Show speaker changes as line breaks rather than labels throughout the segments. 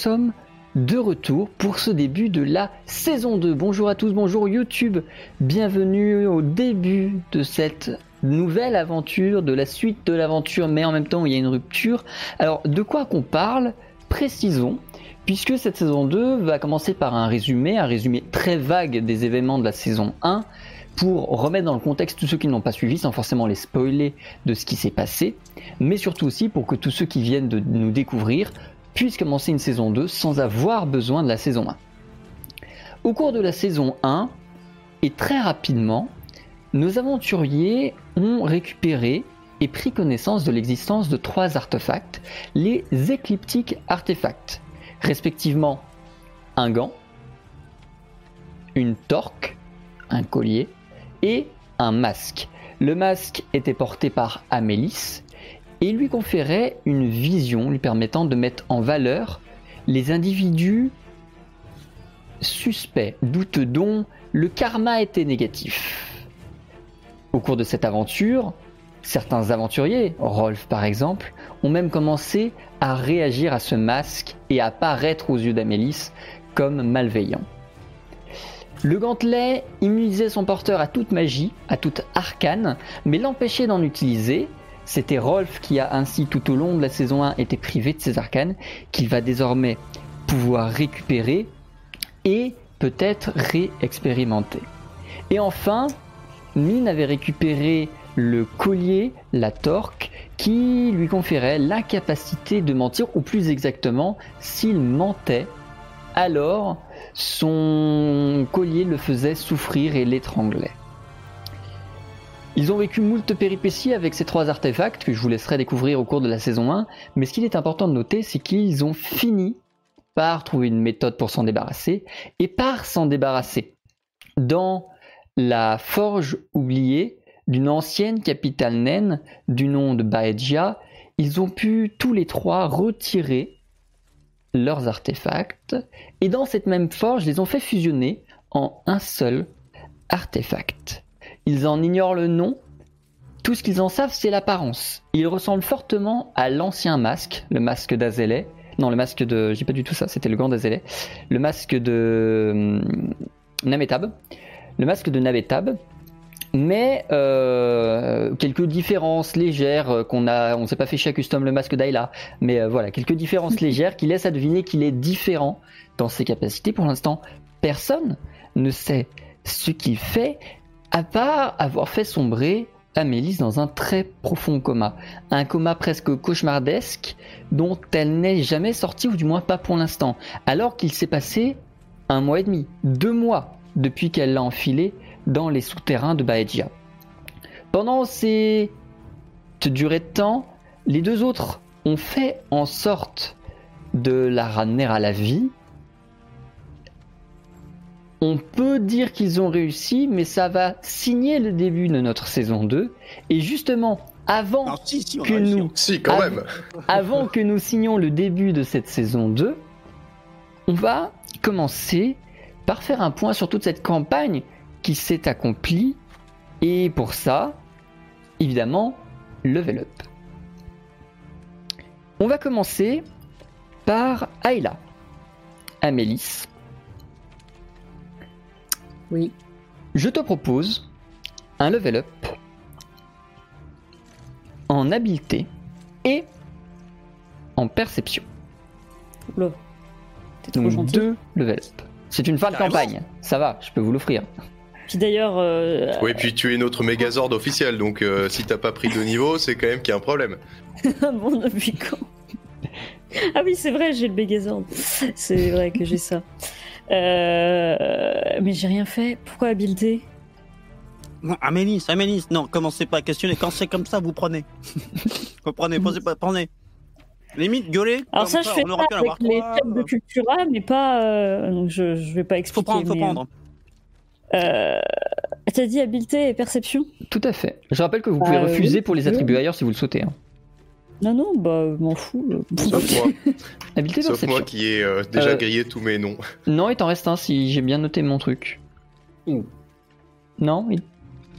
sommes de retour pour ce début de la saison 2. Bonjour à tous, bonjour YouTube, bienvenue au début de cette nouvelle aventure, de la suite de l'aventure, mais en même temps il y a une rupture. Alors de quoi qu'on parle Précisons, puisque cette saison 2 va commencer par un résumé, un résumé très vague des événements de la saison 1, pour remettre dans le contexte tous ceux qui n'ont pas suivi sans forcément les spoiler de ce qui s'est passé, mais surtout aussi pour que tous ceux qui viennent de nous découvrir puisse commencer une saison 2 sans avoir besoin de la saison 1. Au cours de la saison 1, et très rapidement, nos aventuriers ont récupéré et pris connaissance de l'existence de trois artefacts, les écliptiques artefacts, respectivement un gant, une torque, un collier et un masque. Le masque était porté par Amélis et lui conférait une vision lui permettant de mettre en valeur les individus suspects, douteux dont le karma était négatif. Au cours de cette aventure, certains aventuriers, Rolf par exemple, ont même commencé à réagir à ce masque et à paraître aux yeux d'Amélis comme malveillant. Le gantelet immunisait son porteur à toute magie, à toute arcane, mais l'empêchait d'en utiliser c'était Rolf qui a ainsi tout au long de la saison 1 été privé de ses arcanes, qu'il va désormais pouvoir récupérer et peut-être réexpérimenter. Et enfin, Mine avait récupéré le collier, la torque, qui lui conférait l'incapacité de mentir, ou plus exactement, s'il mentait, alors son collier le faisait souffrir et l'étranglait. Ils ont vécu moult péripéties avec ces trois artefacts que je vous laisserai découvrir au cours de la saison 1, mais ce qu'il est important de noter, c'est qu'ils ont fini par trouver une méthode pour s'en débarrasser, et par s'en débarrasser. Dans la forge oubliée d'une ancienne capitale naine du nom de Baedja, ils ont pu tous les trois retirer leurs artefacts, et dans cette même forge, ils les ont fait fusionner en un seul artefact. Ils en ignorent le nom. Tout ce qu'ils en savent, c'est l'apparence. Il ressemble fortement à l'ancien masque, le masque d'Azelé. Non, le masque de. J'ai pas du tout ça, c'était le gant d'Azelé. Le masque de. Hum, Nametab. Le masque de Nametab. Mais euh, quelques différences légères euh, qu'on a, on s'est pas fait chez custom le masque d'Ayla, mais euh, voilà quelques différences légères qui laissent à deviner qu'il est différent dans ses capacités. Pour l'instant, personne ne sait ce qu'il fait, à part avoir fait sombrer Amélis dans un très profond coma, un coma presque cauchemardesque dont elle n'est jamais sortie, ou du moins pas pour l'instant, alors qu'il s'est passé un mois et demi, deux mois depuis qu'elle l'a enfilé dans les souterrains de Baedja. Pendant ces durées de temps, les deux autres ont fait en sorte de la ramener à la vie, on peut dire qu'ils ont réussi, mais ça va signer le début de notre saison 2. Et justement, avant que nous, avant que nous signions le début de cette saison 2, on va commencer par faire un point sur toute cette campagne qui s'est accomplie. Et pour ça, évidemment, level up. On va commencer par Ayla, Amélis,
Oui.
Je te propose un level up en habileté et en perception.
Oula. T'es trop
Donc
gentil.
deux level up. C'est une fin de
Carrément.
campagne. Ça va, je peux vous l'offrir.
Puis d'ailleurs, euh,
Oui, puis tu es notre Megazord officiel, donc euh, si t'as pas pris de niveau, c'est quand même qu'il y a un problème.
bon, depuis quand Ah oui, c'est vrai, j'ai le Megazord. C'est vrai que j'ai ça. Euh, Mais j'ai rien fait. Pourquoi habileté?
Non, Amélis, Amélis, non, commencez pas à questionner. Quand c'est comme ça, vous prenez. vous prenez, posez pas, prenez. Limite, gueuler.
Alors ça, je fais
on
ça avec
avoir
les
trois,
chefs de
euh,
Cultura, mais pas... euh, Donc je, je vais pas
Faut
expliquer.
prendre, faut
mais,
prendre.
Euh... T'as dit habileté et perception?
Tout à fait. Je rappelle que vous pouvez refuser
oui,
pour les
oui.
attribuer ailleurs si vous le souhaitez. hein.
Non, non, bah, m'en fous. euh.
Sauf moi,
Habileté
sauf moi qui ai euh, déjà
Euh,
grillé tous mes noms.
Non, il t'en reste un si j'ai bien noté mon truc.
Ouh.
Non il-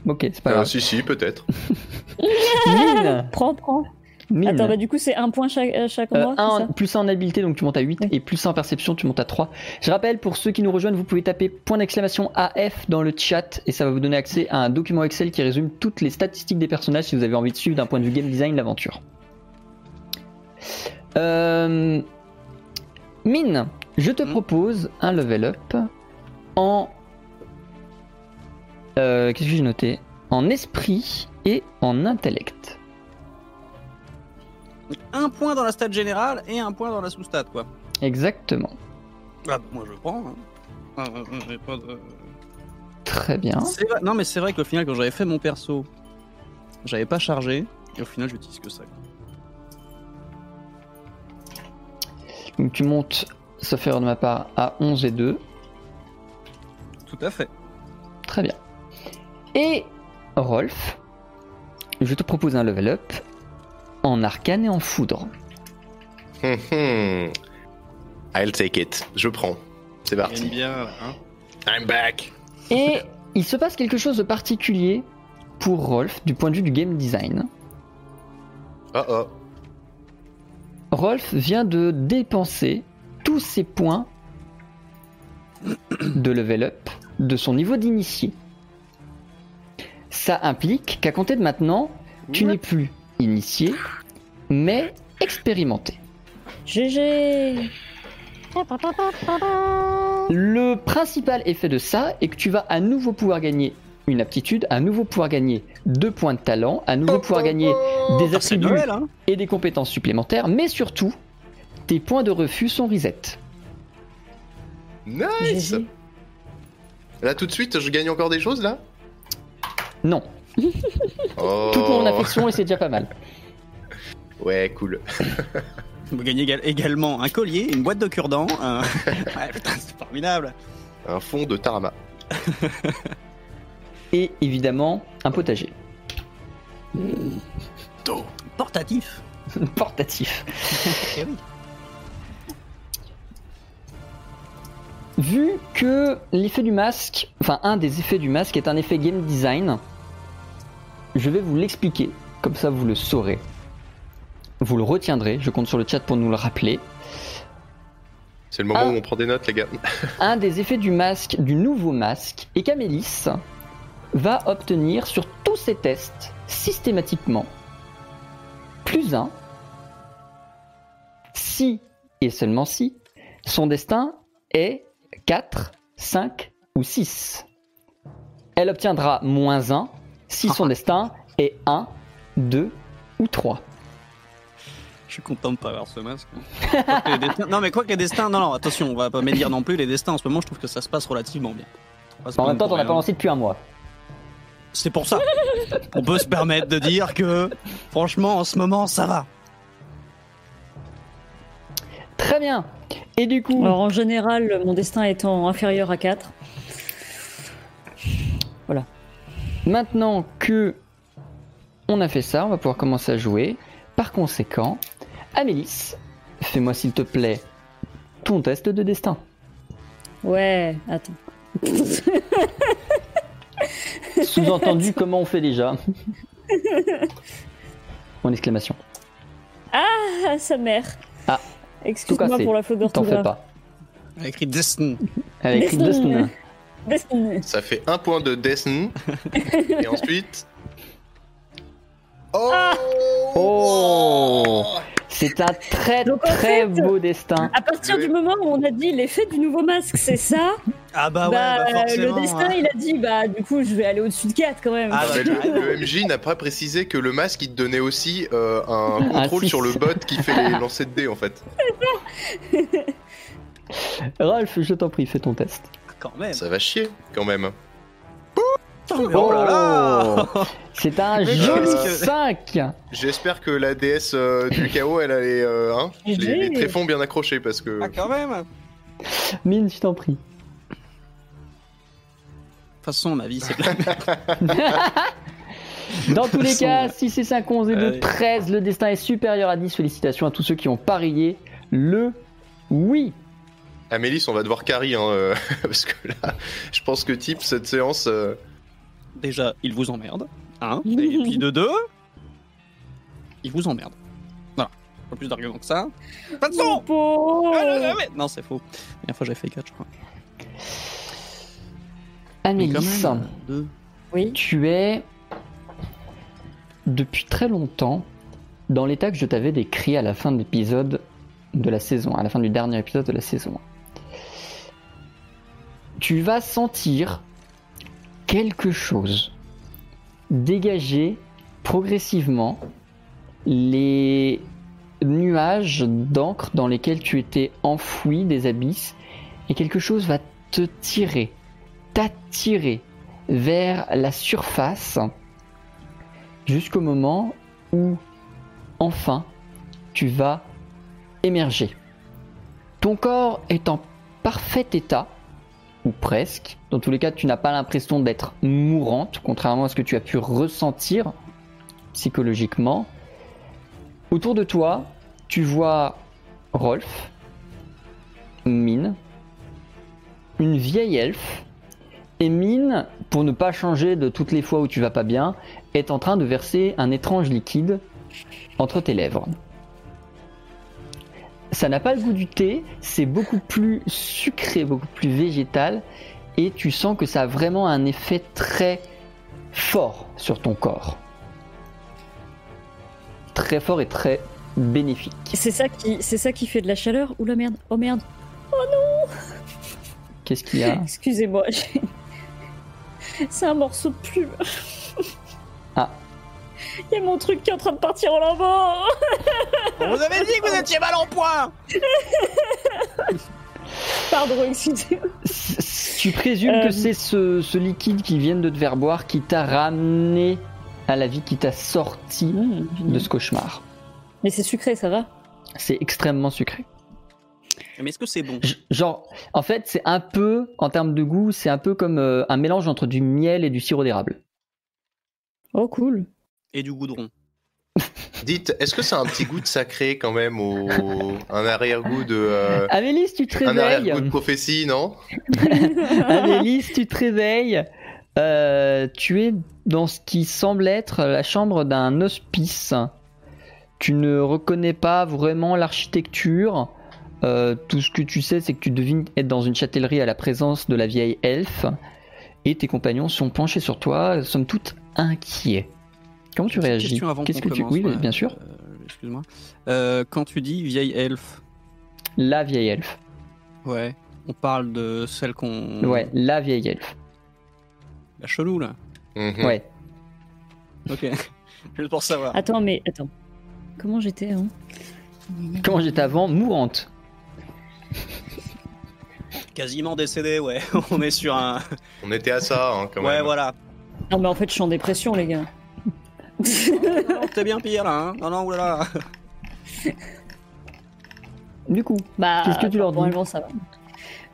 Ok, c'est pas
Euh,
grave.
si, si, peut-être.
Mine,
Prends, prends.
mine.
Attends, bah du coup, c'est un point chaque, à chaque
Euh,
endroit,
un-
ça
plus 1 en habileté, donc tu montes à 8,
Oui.
et plus 1 en perception, tu montes à 3. Je rappelle, pour ceux qui nous rejoignent, vous pouvez taper point d'exclamation AF dans le chat, et ça va vous donner accès à un document Excel qui résume toutes les statistiques des personnages si vous avez envie de suivre d'un point de vue game design l'aventure. Euh, Mine, je te
Hmm.
propose un level up en... Euh, Qu'est-ce que j'ai noté? En esprit et en intellect.
Un point dans la stat générale et un point dans la sous-stat, quoi.
Exactement.
Ah, bah, moi, je prends. Hein. Ah, ah, ah, j'ai pas de-
Très bien.
Non, mais c'est vrai qu'au final, quand j'avais fait mon perso, j'avais pas chargé. Et au final, j'utilise que ça. quoi.
Donc tu montes, sauf erreur de ma part, à 11 et 2.
Tout à fait.
Très bien. Et Rolf, je te propose un level up en arcane et en foudre.
Hum, hum. I'll take it. Je prends. C'est parti.
bien, hein.
I'm back.
Et il se passe quelque chose de particulier pour Rolf du point de vue du game design.
Oh oh.
Rolf vient de dépenser tous ses points de level up de son niveau d'initié. Ça implique qu'à compter de maintenant, tu n'es plus initié, mais expérimenté.
GG
Le principal effet de ça est que tu vas à nouveau pouvoir gagner une aptitude, à nouveau pouvoir gagner deux points de talent, à nouveau pouvoir gagner des
Ah,
attributs
Noël, hein
et des compétences supplémentaires, mais surtout, tes points de refus sont reset.
Nice. Là, tout de suite, je gagne encore des choses, là?
Non,
Oh.
toute mon affection et c'est déjà pas mal.
Ouais, cool.
Vous gagnez égal- également un collier, une boîte de cure-dents. un- Ouais, putain, c'est formidable.
Un fond de Tarama.
Et évidemment, un potager
Portatif.
portatif.
Eh oui.
Vu que l'effet du masque, enfin un des effets du masque est un effet game design, je vais vous l'expliquer, comme ça vous le saurez. Vous le retiendrez, je compte sur le chat pour nous le rappeler.
C'est le moment
Ah.
où on prend des notes, les gars.
Un des effets du masque, du nouveau masque, est qu'Amélis va obtenir sur tous ses tests, systématiquement, plus 1, si et seulement si son destin est 4, 5 ou 6. Elle obtiendra moins 1 si son destin est 1, 2 ou 3.
Je suis content de pas avoir ce masque. Destins- Non, mais quoi que les destins. Non, non, attention, on va pas médire non plus. Les destins en ce moment, je trouve que ça se passe relativement bien.
En même temps, t'en as pas lancé depuis un mois.
C'est pour ça. On peut se permettre de dire que, franchement, en ce moment, ça va.
Très bien. Et du coup,
Alors en général, mon destin étant inférieur à 4.
Maintenant que on a fait ça, on va pouvoir commencer à jouer. Par conséquent, Amélis, fais-moi s'il te plaît ton test de destin.
Ouais, attends.
Sous-entendu, comment on fait déjà En exclamation.
Ah, sa mère.
Ah.
Excuse-moi pour la faute
T'en fais
d'orthographe.
pas.
Elle a écrit Destin.
Elle écrit
Destin.
Ça fait un point de Destin. Et ensuite. Oh
Oh C'est un très
Donc,
très
fait,
beau destin.
À partir
Oui.
du moment où on a dit l'effet du nouveau masque, c'est ça,
Ah bah ouais,
bah,
bah
euh,
forcément.
le destin,
hein.
il a dit, bah du coup, je vais aller au-dessus de 4 quand même.
Ah, bah,
le, MJ n'a pas précisé que le masque il te donnait aussi euh, un contrôle sur le bot qui fait les lancers de dés en fait.
Rolf, je t'en prie, fais ton test.
Quand même.
Ça va chier quand même.
Oh là là
C'est un joli
qu'est-ce
que-
5
J'espère que la déesse euh, du chaos elle a les, euh, hein, les,
GG.
les tréfonds bien accrochés parce que.
Ah quand même De
Mine, je t'en prie.
toute façon, ma vie, c'est plein.
Dans tous les cas,
ouais.
6 et 5, 11 et 2,
Allez.
13, le destin est supérieur à 10. Félicitations à tous ceux qui ont parié le oui.
Amélis, on va devoir carry hein, euh, parce que là, je pense que type cette séance. euh,
Déjà, il vous emmerde. Hein Et puis de deux, il vous emmerde. Voilà. Pas plus d'arguments que ça. Pas de son. Ah, mais- Non, c'est faux. La dernière fois, j'ai fait 4, je crois.
Amélis,
deux.
Oui.
tu es depuis très longtemps dans l'état que je t'avais décrit à la fin de l'épisode de la saison, à la fin du dernier épisode de la saison. Tu vas sentir quelque chose dégager progressivement les nuages d'encre dans lesquels tu étais enfoui des abysses et quelque chose va te tirer, t'attirer vers la surface jusqu'au moment où enfin tu vas émerger. Ton corps est en parfait état, ou presque. Dans tous les cas, tu n'as pas l'impression d'être mourante, contrairement à ce que tu as pu ressentir psychologiquement. Autour de toi, tu vois Rolf, Mine, une vieille elfe, et Mine, pour ne pas changer de toutes les fois où tu vas pas bien, est en train de verser un étrange liquide entre tes lèvres. Ça n'a pas le goût du thé, c'est beaucoup plus sucré, beaucoup plus végétal, et tu sens que ça a vraiment un effet très fort sur ton corps. Très fort et très bénéfique.
C'est ça qui, c'est ça qui fait de la chaleur ou la merde? Oh merde.
Qu'est-ce qu'il y a?
Excusez-moi. j'ai- C'est un morceau de plume.
Ah.
Il y a mon truc qui est en train de partir en lavant.
On vous avait dit que vous étiez mal en point
Pardon, excusez-moi.
Tu présumes
Euh.
que c'est ce, ce liquide qui vient de te faire boire qui t'a ramené à la vie, qui t'a sorti de ce cauchemar.
Mais c'est sucré, ça va?
C'est extrêmement sucré.
Mais est-ce que c'est bon?
Genre, en fait, c'est un peu, en termes de goût, c'est un peu comme euh, un mélange entre du miel et du sirop d'érable.
Oh cool.
Et du goudron.
Dites, est-ce que c'est un petit goût de sacré quand même au un arrière-goût de euh,
Amélis, tu te
un
réveilles.
arrière-goût de prophétie, non
Amélis, tu te réveilles. Euh, tu es dans ce qui semble être la chambre d'un hospice. Tu ne reconnais pas vraiment l'architecture. Euh, tout ce que tu sais, c'est que tu devines être dans une châtellerie à la présence de la vieille elfe. Et tes compagnons sont penchés sur toi, somme toute inquiets. Comment tu réagis
question avant
Qu'est-ce que tu Oui,
ouais,
bien sûr.
euh, Excuse-moi. Euh, quand tu dis vieille elfe,
La vieille elfe.
ouais, on parle de celle qu'on.
Ouais, la vieille elfe.
La chelou là.
Mhm.
Ouais.
Ok. Juste pour savoir.
Attends, mais attends. Comment j'étais avant?
Comment j'étais avant? Mourante.
Quasiment décédé, ouais. on est sur un.
On était à ça hein, quand
ouais,
même.
voilà.
Non, mais en fait, je suis en dépression, les gars.
T'es bien pire là, hein. Non, non, oulala.
Du coup,
bah,
Qu'est-ce que tu leur dis
ça va.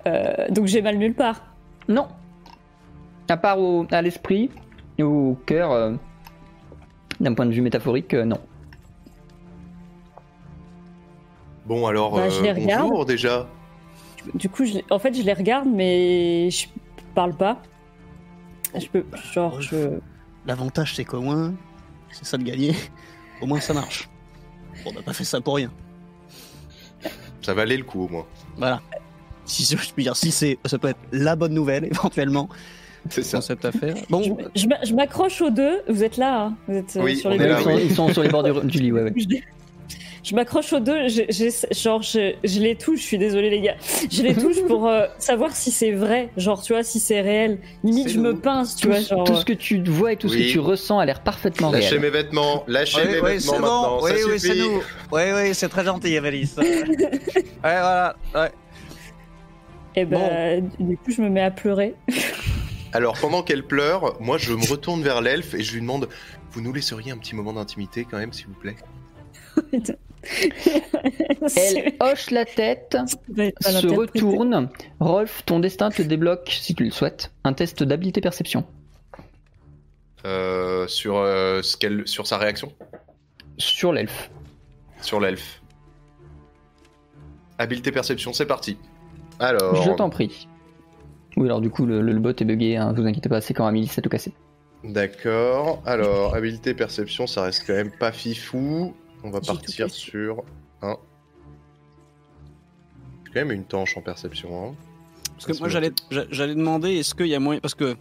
Euh, donc j'ai mal nulle part.
Non. À part au, à l'esprit et au cœur, euh, d'un point de vue métaphorique, euh, non.
Bon alors,
Bah, je les
euh,
regarde.
bonjour déjà.
Du coup, je, en fait, je les regarde, mais je parle pas. Je peux, genre, je.
L'avantage, c'est qu'au moins, c'est ça de gagner. Au moins, ça marche. On n'a pas fait ça pour rien.
Ça valait le coup au moins.
Voilà. si je puis dire, si c'est, ça peut être la bonne nouvelle éventuellement
C'est ça.
dans cette affaire. Bon,
Je, je m'a- je m'accroche aux deux. Vous êtes là, hein Vous êtes euh,
Oui,
sur les
là, oui.
ils sont sur les bords du, du lit, ouais, ouais.
Je, m'accroche aux deux. Je, genre, je, je les touche. Je suis désolée, les gars. Je les touche pour euh, savoir si c'est vrai. Genre, tu vois, si c'est réel. Limite, je me pince, tu
Tout,
vois. Genre,
tout ce que tu vois et tout ce
Oui.
que tu ressens a l'air parfaitement
Lâchez
réel.
mes vêtements, lâchez mes
oui, oui,
vêtements maintenant,
bon. Oui,
ça
oui, c'est
suffit.
nous. Oui, oui, c'est très gentil, Evelis. ouais, voilà. Ouais.
Et ben, du coup, je me mets à pleurer.
Alors pendant qu'elle pleure, moi je me retourne vers l'elfe et je lui demande Vous nous laisseriez un petit moment d'intimité quand même, s'il vous plaît?
Elle hoche la tête, se retourne. Rolf, ton destin te débloque, si tu le souhaites, un test d'habilité perception.
Euh, sur, euh, ce qu'elle- sur sa réaction?
Sur l'elfe.
Sur l'elfe. Habileté perception, c'est parti. Alors.
Je t'en prie. Oui, alors du coup, le, le bot est bugué, hein, vous inquiétez pas, c'est quand Amélie s'est tout cassé.
D'accord. Alors, habileté perception, ça reste quand même pas fifou. On va partir sur un. J'ai quand même une tanche en perception. Hein.
Parce que moi, j'allais, j'a- j'allais demander, est-ce qu'il y a moyen. Parce que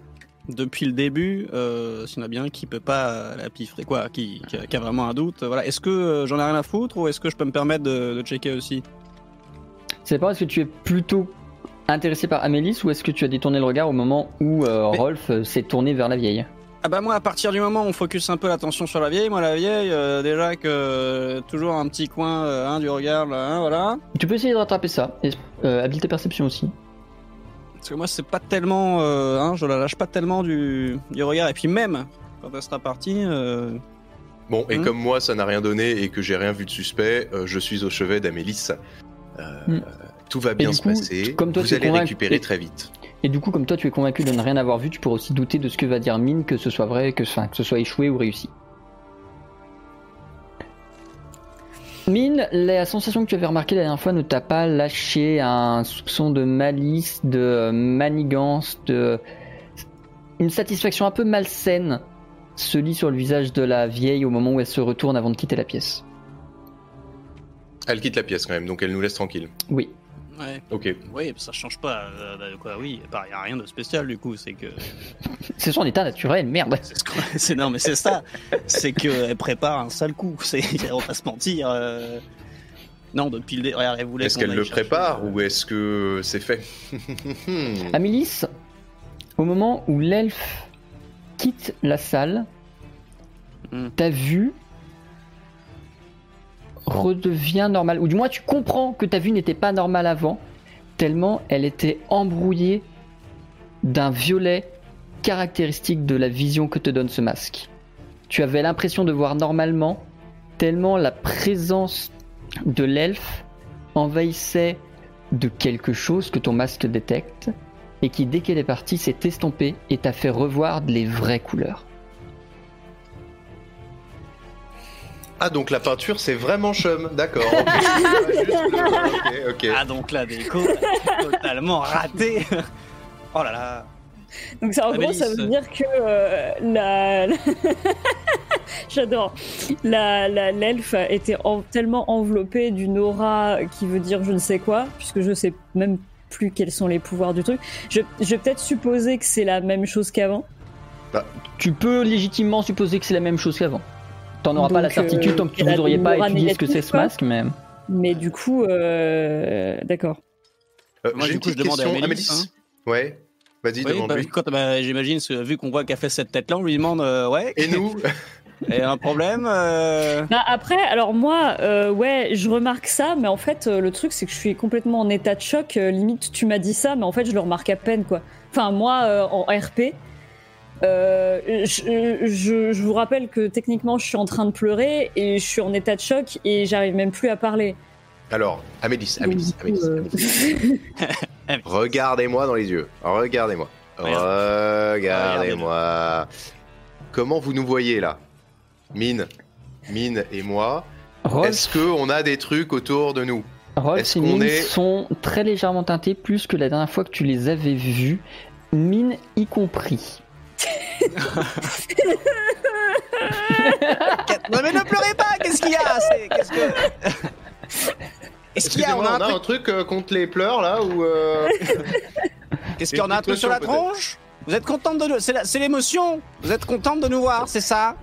depuis le début, euh, s'il y en a bien un qui peut pas la piffrer, quoi, qui, qui, a, qui a vraiment un doute, voilà. Est-ce que euh, j'en ai rien à foutre ou est-ce que je peux me permettre de, de checker aussi?
C'est pas est-ce que tu es plutôt intéressé par Amélis ou est-ce que tu as détourné le regard au moment où euh,
Mais-
Rolf euh, s'est tourné vers la vieille?
Ah bah moi, à partir du moment où on focus un peu l'attention sur la vieille, moi la vieille, euh, déjà que euh, toujours un petit coin euh, hein, du regard, là, hein, voilà.
Tu peux essayer de rattraper ça. Et, euh, habileté perception aussi.
Parce que moi, c'est pas tellement, euh, hein, je la lâche pas tellement du, du regard. Et puis même quand elle sera partie, euh,
Bon, et
Hmm.
comme moi, ça n'a rien donné et que j'ai rien vu de suspect, euh, je suis au chevet d'Amélis. Euh,
Hmm.
Tout va bien se
coup,
passer.
comme toi,
Vous allez
convaincu-
récupérer très vite.
Et du coup, comme toi, tu es convaincu de ne rien avoir vu, tu pourrais aussi douter de ce que va dire Mine, que ce soit vrai, que, enfin, que ce soit échoué ou réussi. Mine, la sensation que tu avais remarquée la dernière fois ne t'a pas lâché un soupçon de malice, de euh, manigance, de une satisfaction un peu malsaine se lit sur le visage de la vieille au moment où elle se retourne avant de quitter la pièce.
Elle quitte la pièce quand même, donc elle nous laisse tranquille.
Oui.
Ouais,
Ok.
oui, ça change pas. euh, quoi, oui, il y a rien de spécial du coup, c'est que.
C'est son état naturel, merde.
C'est non, mais c'est ça. C'est qu'elle prépare un sale coup. C'est, on va se mentir. euh. Non, depuis le regarde, elle voulait.
Est-ce qu'elle le
chercher,
prépare
euh,
ou est-ce que c'est fait
Amélis, au moment où l'elfe quitte la salle,
Hmm.
ta vue redevient normale. Ou du moins, tu comprends que ta vue n'était pas normale avant, tellement elle était embrouillée d'un violet caractéristique de la vision que te donne ce masque. Tu avais l'impression de voir normalement, tellement la présence de l'elfe envahissait de quelque chose que ton masque détecte et qui, dès qu'elle est partie, s'est estompée et t'a fait revoir les vraies couleurs.
Ah, donc la peinture, c'est vraiment chum, d'accord. le-.
Ah, donc là, déco, totalement raté. Oh là là.
Donc ça, en gros, ça veut dire que euh, la... J'adore. La, la- l'elfe était en- tellement enveloppée d'une aura qui veut dire je ne sais quoi, puisque je sais même plus quels sont les pouvoirs du truc. Je, je vais peut-être supposer que c'est la même chose qu'avant.
Tu peux légitimement supposer que c'est la même chose qu'avant. T'en auras pas la certitude
euh,
tant que
a
vous auriez pas étudié ce que c'est ce masque, mais...
Mais du coup, euh, d'accord.
Euh,
Moi, du coup, je demande à Amélis,
Amélis. Ouais, vas-y,
Oui, bah,
demande-lui.
quand, bah, j'imagine, vu qu'on voit qu'elle fait cette tête-là, on lui demande euh, Ouais,
Et nous
et un problème euh,
Bah, après, alors moi, euh, ouais, je remarque ça, mais en fait, euh, le truc, c'est que je suis complètement en état de choc. euh, limite, tu m'as dit ça, mais en fait, je le remarque à peine, quoi. Enfin, moi, euh, en RP, euh, je, je- je vous rappelle que techniquement, je suis en train de pleurer et je suis en état de choc et j'arrive même plus à parler.
Alors, Amélis, Amélis, Amélis, Amélis. Regardez-moi dans les yeux. Regardez-moi. Regardez-moi. Comment vous nous voyez là? Mine, Mine et moi. Est-ce que on a des trucs autour de nous?
Rolf
est-ce
et
qu'on
Mine
est-
sont très légèrement teintés, plus que la dernière fois que tu les avais vus, Mine y compris.
Non, mais ne pleurez pas Qu'est-ce qu'il y a? C'est- qu'est-ce que... Est-ce qu'il y a, on
Excusez-moi,
a un truc,
truc euh, contre les pleurs là ou euh,
qu'est-ce qu'il y en a un truc sur la tronche? Vous êtes contente de nous, c'est la- c'est l'émotion. Vous êtes contente de nous voir, c'est ça?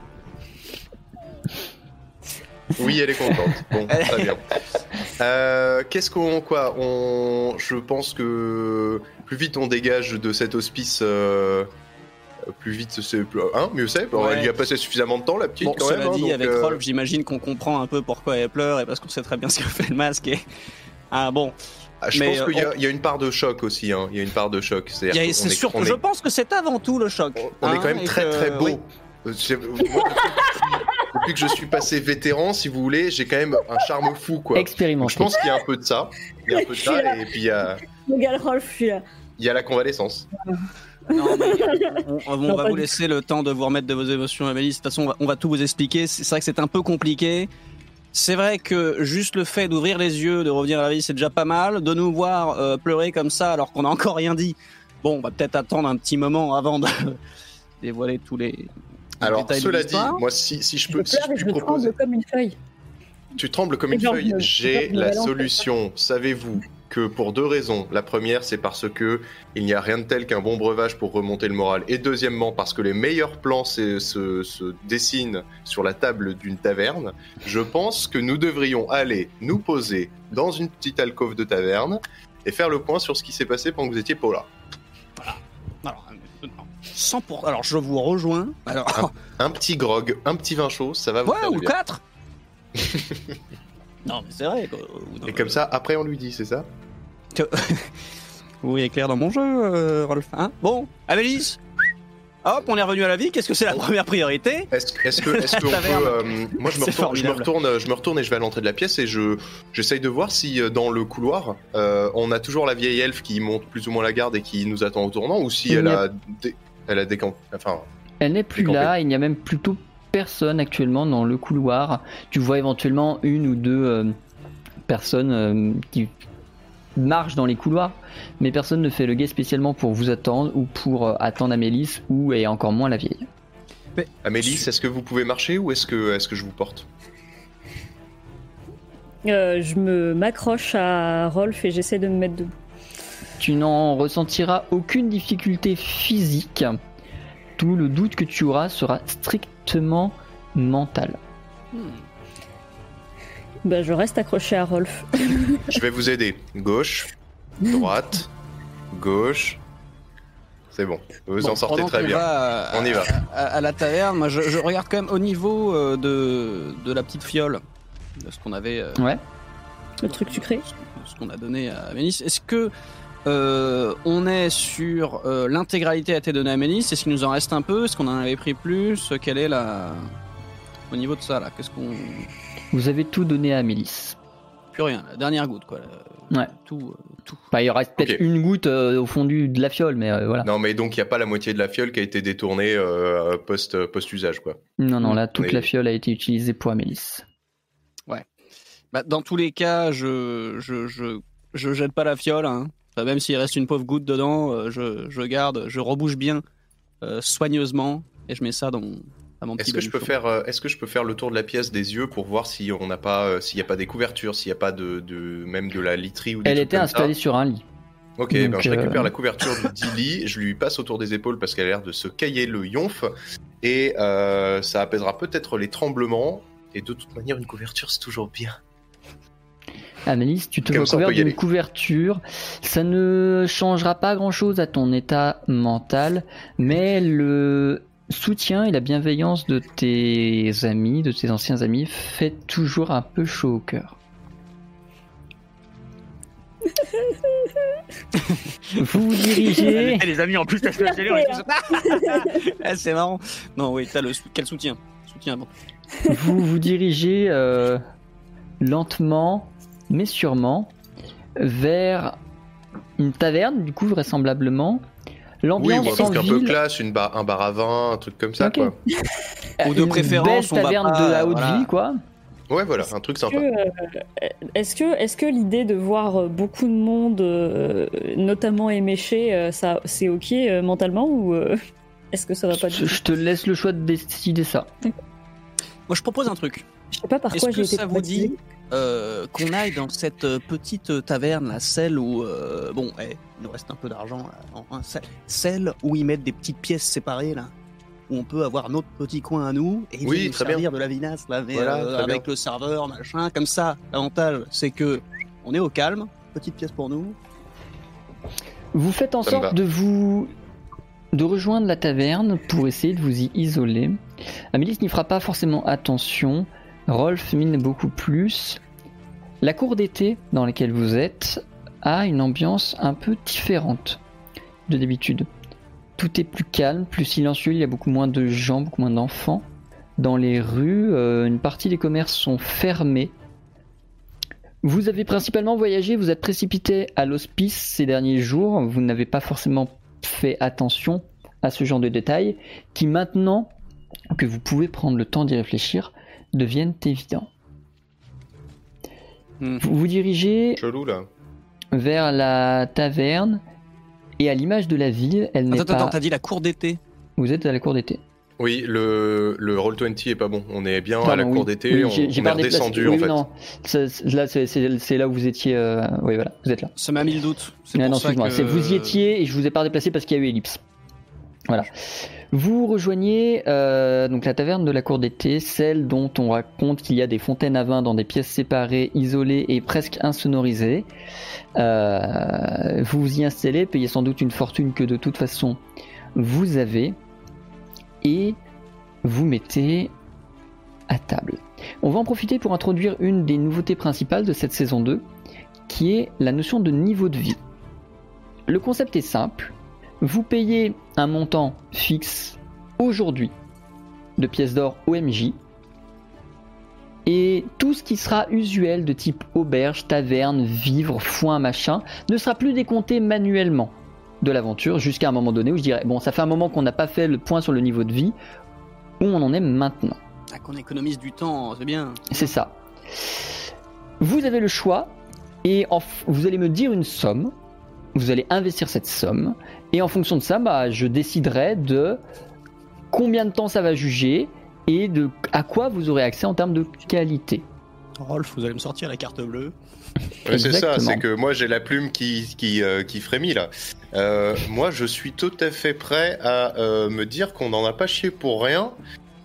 Oui, elle est contente. Bon, très bien. Euh, Qu'est-ce qu'on quoi On, je pense que plus vite on dégage de cet hospice, euh, plus vite c'est plus, hein, mieux c'est. Bon,
Ouais.
Elle y a passé suffisamment de temps la petite
Bon,
quand
cela
même. hein,
dit,
donc,
avec
euh,
Rolf, j'imagine qu'on comprend un peu pourquoi elle pleure et parce qu'on sait très bien ce que fait le masque. Et... Ah bon,
ah, je
mais,
pense qu'il y, a-
on-
il y a une part de choc aussi. hein. Il y a une part de choc.
C'est
est-
surtout,
on est-
je pense que c'est avant tout le choc.
On est
hein,
quand même très
que-
très beau.
oui.
Euh, moi, depuis, que je suis passé vétéran, si vous voulez, j'ai quand même un charme fou quoi. Donc,
Expérimenté.
je pense qu'il y a un peu de ça. Il y a un peu de ça et puis il y a,
Regarde Rolf, je suis là.
il y a la convalescence.
Non, mais on, on
Non,
va vous laisser le temps de vous remettre de vos émotions, Amélie. De toute façon, on va, on va tout vous expliquer. C'est vrai que c'est un peu compliqué. C'est vrai que juste le fait d'ouvrir les yeux, de revenir à la vie, c'est déjà pas mal. De nous voir euh, pleurer comme ça alors qu'on n'a encore rien dit. Bon, on va peut-être attendre un petit moment avant de dévoiler tous les.
Alors,
détails de
cela dit, moi, si, si je
Je
peux, si
pleure
je puis
je
proposer,
tremble comme une feuille.
tu trembles comme une feuille. J'ai la solution. Savez-vous que pour deux raisons. La première, c'est parce que il n'y a rien de tel qu'un bon breuvage pour remonter le moral. Et deuxièmement, parce que les meilleurs plans se, se- se dessinent sur la table d'une taverne. Je pense que nous devrions aller nous poser dans une petite alcôve de taverne et faire le point sur ce qui s'est passé pendant que vous étiez pas là.
Alors, euh, 100%. Alors, je vous rejoins. Alors,
Un petit grog, un petit vin chaud, ça va vous
ouais,
faire
ou
bien.
4 Non, mais c'est vrai. quoi.
Et comme ça, après, on lui dit, c'est ça
Oui, éclair dans mon jeu, euh, Rolf. Hein bon, Amélis Hop, on est revenu à la vie. Qu'est-ce que c'est la première priorité?
Est-ce est-ce que, est-ce qu'on peut, euh, moi je me, retourne, je me retourne, je me retourne et je vais à l'entrée de la pièce et je, j'essaye de voir si euh, dans le couloir, euh, on a toujours la vieille elfe qui monte plus ou moins la garde et qui nous attend au tournant, ou si
Il
elle
a-
a, dé- elle a décampé, enfin,
Elle n'est plus
Décampé.
là, il n'y a même plutôt personne actuellement dans le couloir. Tu vois éventuellement une ou deux euh, personnes euh, qui marchent dans les couloirs, mais personne ne fait le guet spécialement pour vous attendre ou pour euh, attendre Amélis ou et encore moins la vieille.
Amélie, est-ce que vous pouvez marcher ou est-ce que, est-ce que je vous porte?
Euh, je me m'accroche à Rolf et j'essaie de me mettre debout.
Tu n'en ressentiras aucune difficulté physique. Tout le doute que tu auras sera strictement mental.
Bah, je reste accroché à Rolf.
Je vais vous aider. Gauche, droite, gauche. C'est bon, vous
Bon,
en sortez très bien.
à-
On y va.
À, à la taverne, moi je, je regarde quand même au niveau euh, de, de la petite fiole, de ce qu'on avait, euh,
Ouais.
Le truc sucré.
ce qu'on a donné à Amélis. Est-ce que euh, on est sur euh, l'intégralité a été donnée à Amélis Est-ce qu'il nous en reste un peu Est-ce qu'on en avait pris plus Quelle est la au niveau de ça là Qu'est-ce qu'on
Vous avez tout donné à Amélis.
plus rien La dernière goutte quoi. la-
Ouais.
Tout, euh, tout.
Bah, il reste peut-être une goutte euh, au fond du- de la fiole, mais euh, voilà.
Non, mais donc il n'y a pas la moitié de la fiole qui a été détournée euh, post, post-usage, quoi.
Non, non, là, toute
Mais-
la fiole a été utilisée pour Amélis.
Bah, dans tous les cas, je je je, je jette pas la fiole. Hein. Enfin, même s'il reste une pauvre goutte dedans, euh, je, je garde, je rebouche bien euh, soigneusement et je mets ça dans, dans mon petit
Est-ce que je peux faire, euh, est-ce que je peux faire le tour de la pièce des yeux pour voir si on n'a pas, euh, s'il n'y a pas des couvertures, s'il n'y a pas de, de, même de la literie ou des
Elle était installée sur un lit.
Ok,
Donc,
ben je récupère
euh,
la couverture du dit lit, je lui passe autour des épaules parce qu'elle a l'air de se cailler le yonf et euh, ça apaisera peut-être les tremblements. Et de toute manière, une couverture c'est toujours bien.
Amélis, tu te
Comme
recouvres d'une couverture. Ça ne changera pas grand-chose à ton état mental, mais le soutien et la bienveillance de tes amis, de tes anciens amis, fait toujours un peu chaud au cœur. Vous vous dirigez.
les amis en plus, t'as fait Ah, C'est marrant. Non, oui, t'as le quel soutien? Soutien. Bon.
vous vous dirigez euh, lentement, mais sûrement, vers une taverne, du coup, vraisemblablement.
Oui,
L'ambiance
ou un truc un peu classe, une bar, un bar à vin, un truc comme ça, quoi.
Ou de
une
préférence, on
belle
va
taverne
pas,
de la haute
voilà.
vie, quoi.
Ouais, voilà, un truc
Est-ce
sympa.
que, euh, est-ce que, est-ce que l'idée de voir euh, beaucoup de monde, euh, notamment éméché, euh, ça, c'est ok euh, mentalement ou est-ce que ça va pas du
Je,
tout
je te laisse le choix de décider ça.
Moi, je propose un truc.
Je sais pas par quoi j'ai été
ça vous dit. Euh, qu'on aille dans cette euh, petite taverne, là, celle où, euh, bon, eh, il nous reste un peu d'argent, celle- celle où ils mettent des petites pièces séparées, là, où on peut avoir notre petit coin à nous, et ils
Oui,
nous
très bien.
servir de la vinasse, là, mais
Voilà,
euh,
très
avec le serveur, machin, comme ça. L'avantage, c'est que on est au calme, petite pièce pour nous.
Vous faites en
Ça
sorte de vous de rejoindre la taverne pour essayer de vous y isoler. Amélis n'y fera pas forcément attention. Rolf mine beaucoup plus. La cour d'été dans laquelle vous êtes a une ambiance un peu différente de d'habitude. Tout est plus calme, plus silencieux, il y a beaucoup moins de gens, beaucoup moins d'enfants. Dans les rues, euh, une partie des commerces sont fermés. Vous avez principalement voyagé, vous êtes précipité à l'hospice ces derniers jours, vous n'avez pas forcément fait attention à ce genre de détails qui maintenant que vous pouvez prendre le temps d'y réfléchir deviennent évidents.
Hmm.
Vous vous dirigez
Chelou là.
vers la taverne et à l'image de la ville, elle n'est pas...
attends, t'as dit la cour d'été
Vous êtes à la cour d'été.
Oui, le, le Roll20 est pas bon. On est bien à la cour
oui.
d'été,
Oui,
on, on
pas
est redescendu
Oui,
en fait.
Non, C'est- c'est- là c'est- c'est c'est là où vous étiez. euh, Oui, voilà, vous êtes là.
Ça m'a mis le doute. C'est
Non,
pour
non,
ça
excuse-moi,
que-
c'est vous y étiez et je vous ai pas déplacé parce qu'il y a eu ellipse. Voilà. Vous rejoignez euh, donc la taverne de la cour d'été, celle dont on raconte qu'il y a des fontaines à vin dans des pièces séparées, isolées et presque insonorisées. Euh, vous vous y installez, payez sans doute une fortune que de toute façon vous avez et vous mettez à table. On va en profiter pour introduire une des nouveautés principales de cette saison 2 qui est la notion de niveau de vie. Le concept est simple. Vous payez un montant fixe aujourd'hui de pièces d'or OMJ et tout ce qui sera usuel de type auberge, taverne, vivre, foin, machin ne sera plus décompté manuellement de l'aventure jusqu'à un moment donné où je dirais bon ça fait un moment qu'on n'a pas fait le point sur le niveau de vie où on en est maintenant.
Ah, qu'on économise du temps, c'est bien.
C'est ça. Vous avez le choix et en vous allez me dire une somme. Vous allez investir cette somme et en fonction de ça, bah, je déciderai de combien de temps ça va juger et de à quoi vous aurez accès en termes de qualité.
Rolf, vous allez me sortir la carte bleue.
Ouais, c'est ça, c'est que moi j'ai la plume qui, qui, euh, qui frémit là. Euh, moi je suis tout à fait prêt à euh, me dire qu'on n'en a pas chié pour rien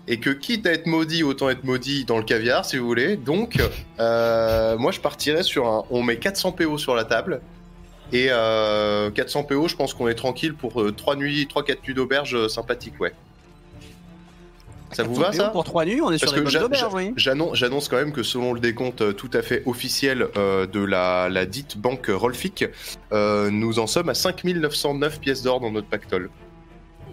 et que quitte à être maudit, autant être maudit dans le caviar si vous voulez. Donc euh, moi je partirais sur un. On met 400 PO sur la table et euh, 400 PO, je pense qu'on est tranquille pour 3 nuits, 3-4 nuits d'auberge euh, sympathiques, ouais. Ça vous va ça
Pour trois nuits, on est
Parce
sur des auberges, oui.
J'annonce quand même que selon le décompte euh, tout à fait officiel euh, de la, la dite banque Rolfic, euh, nous en sommes à 5909 pièces d'or dans notre pactole.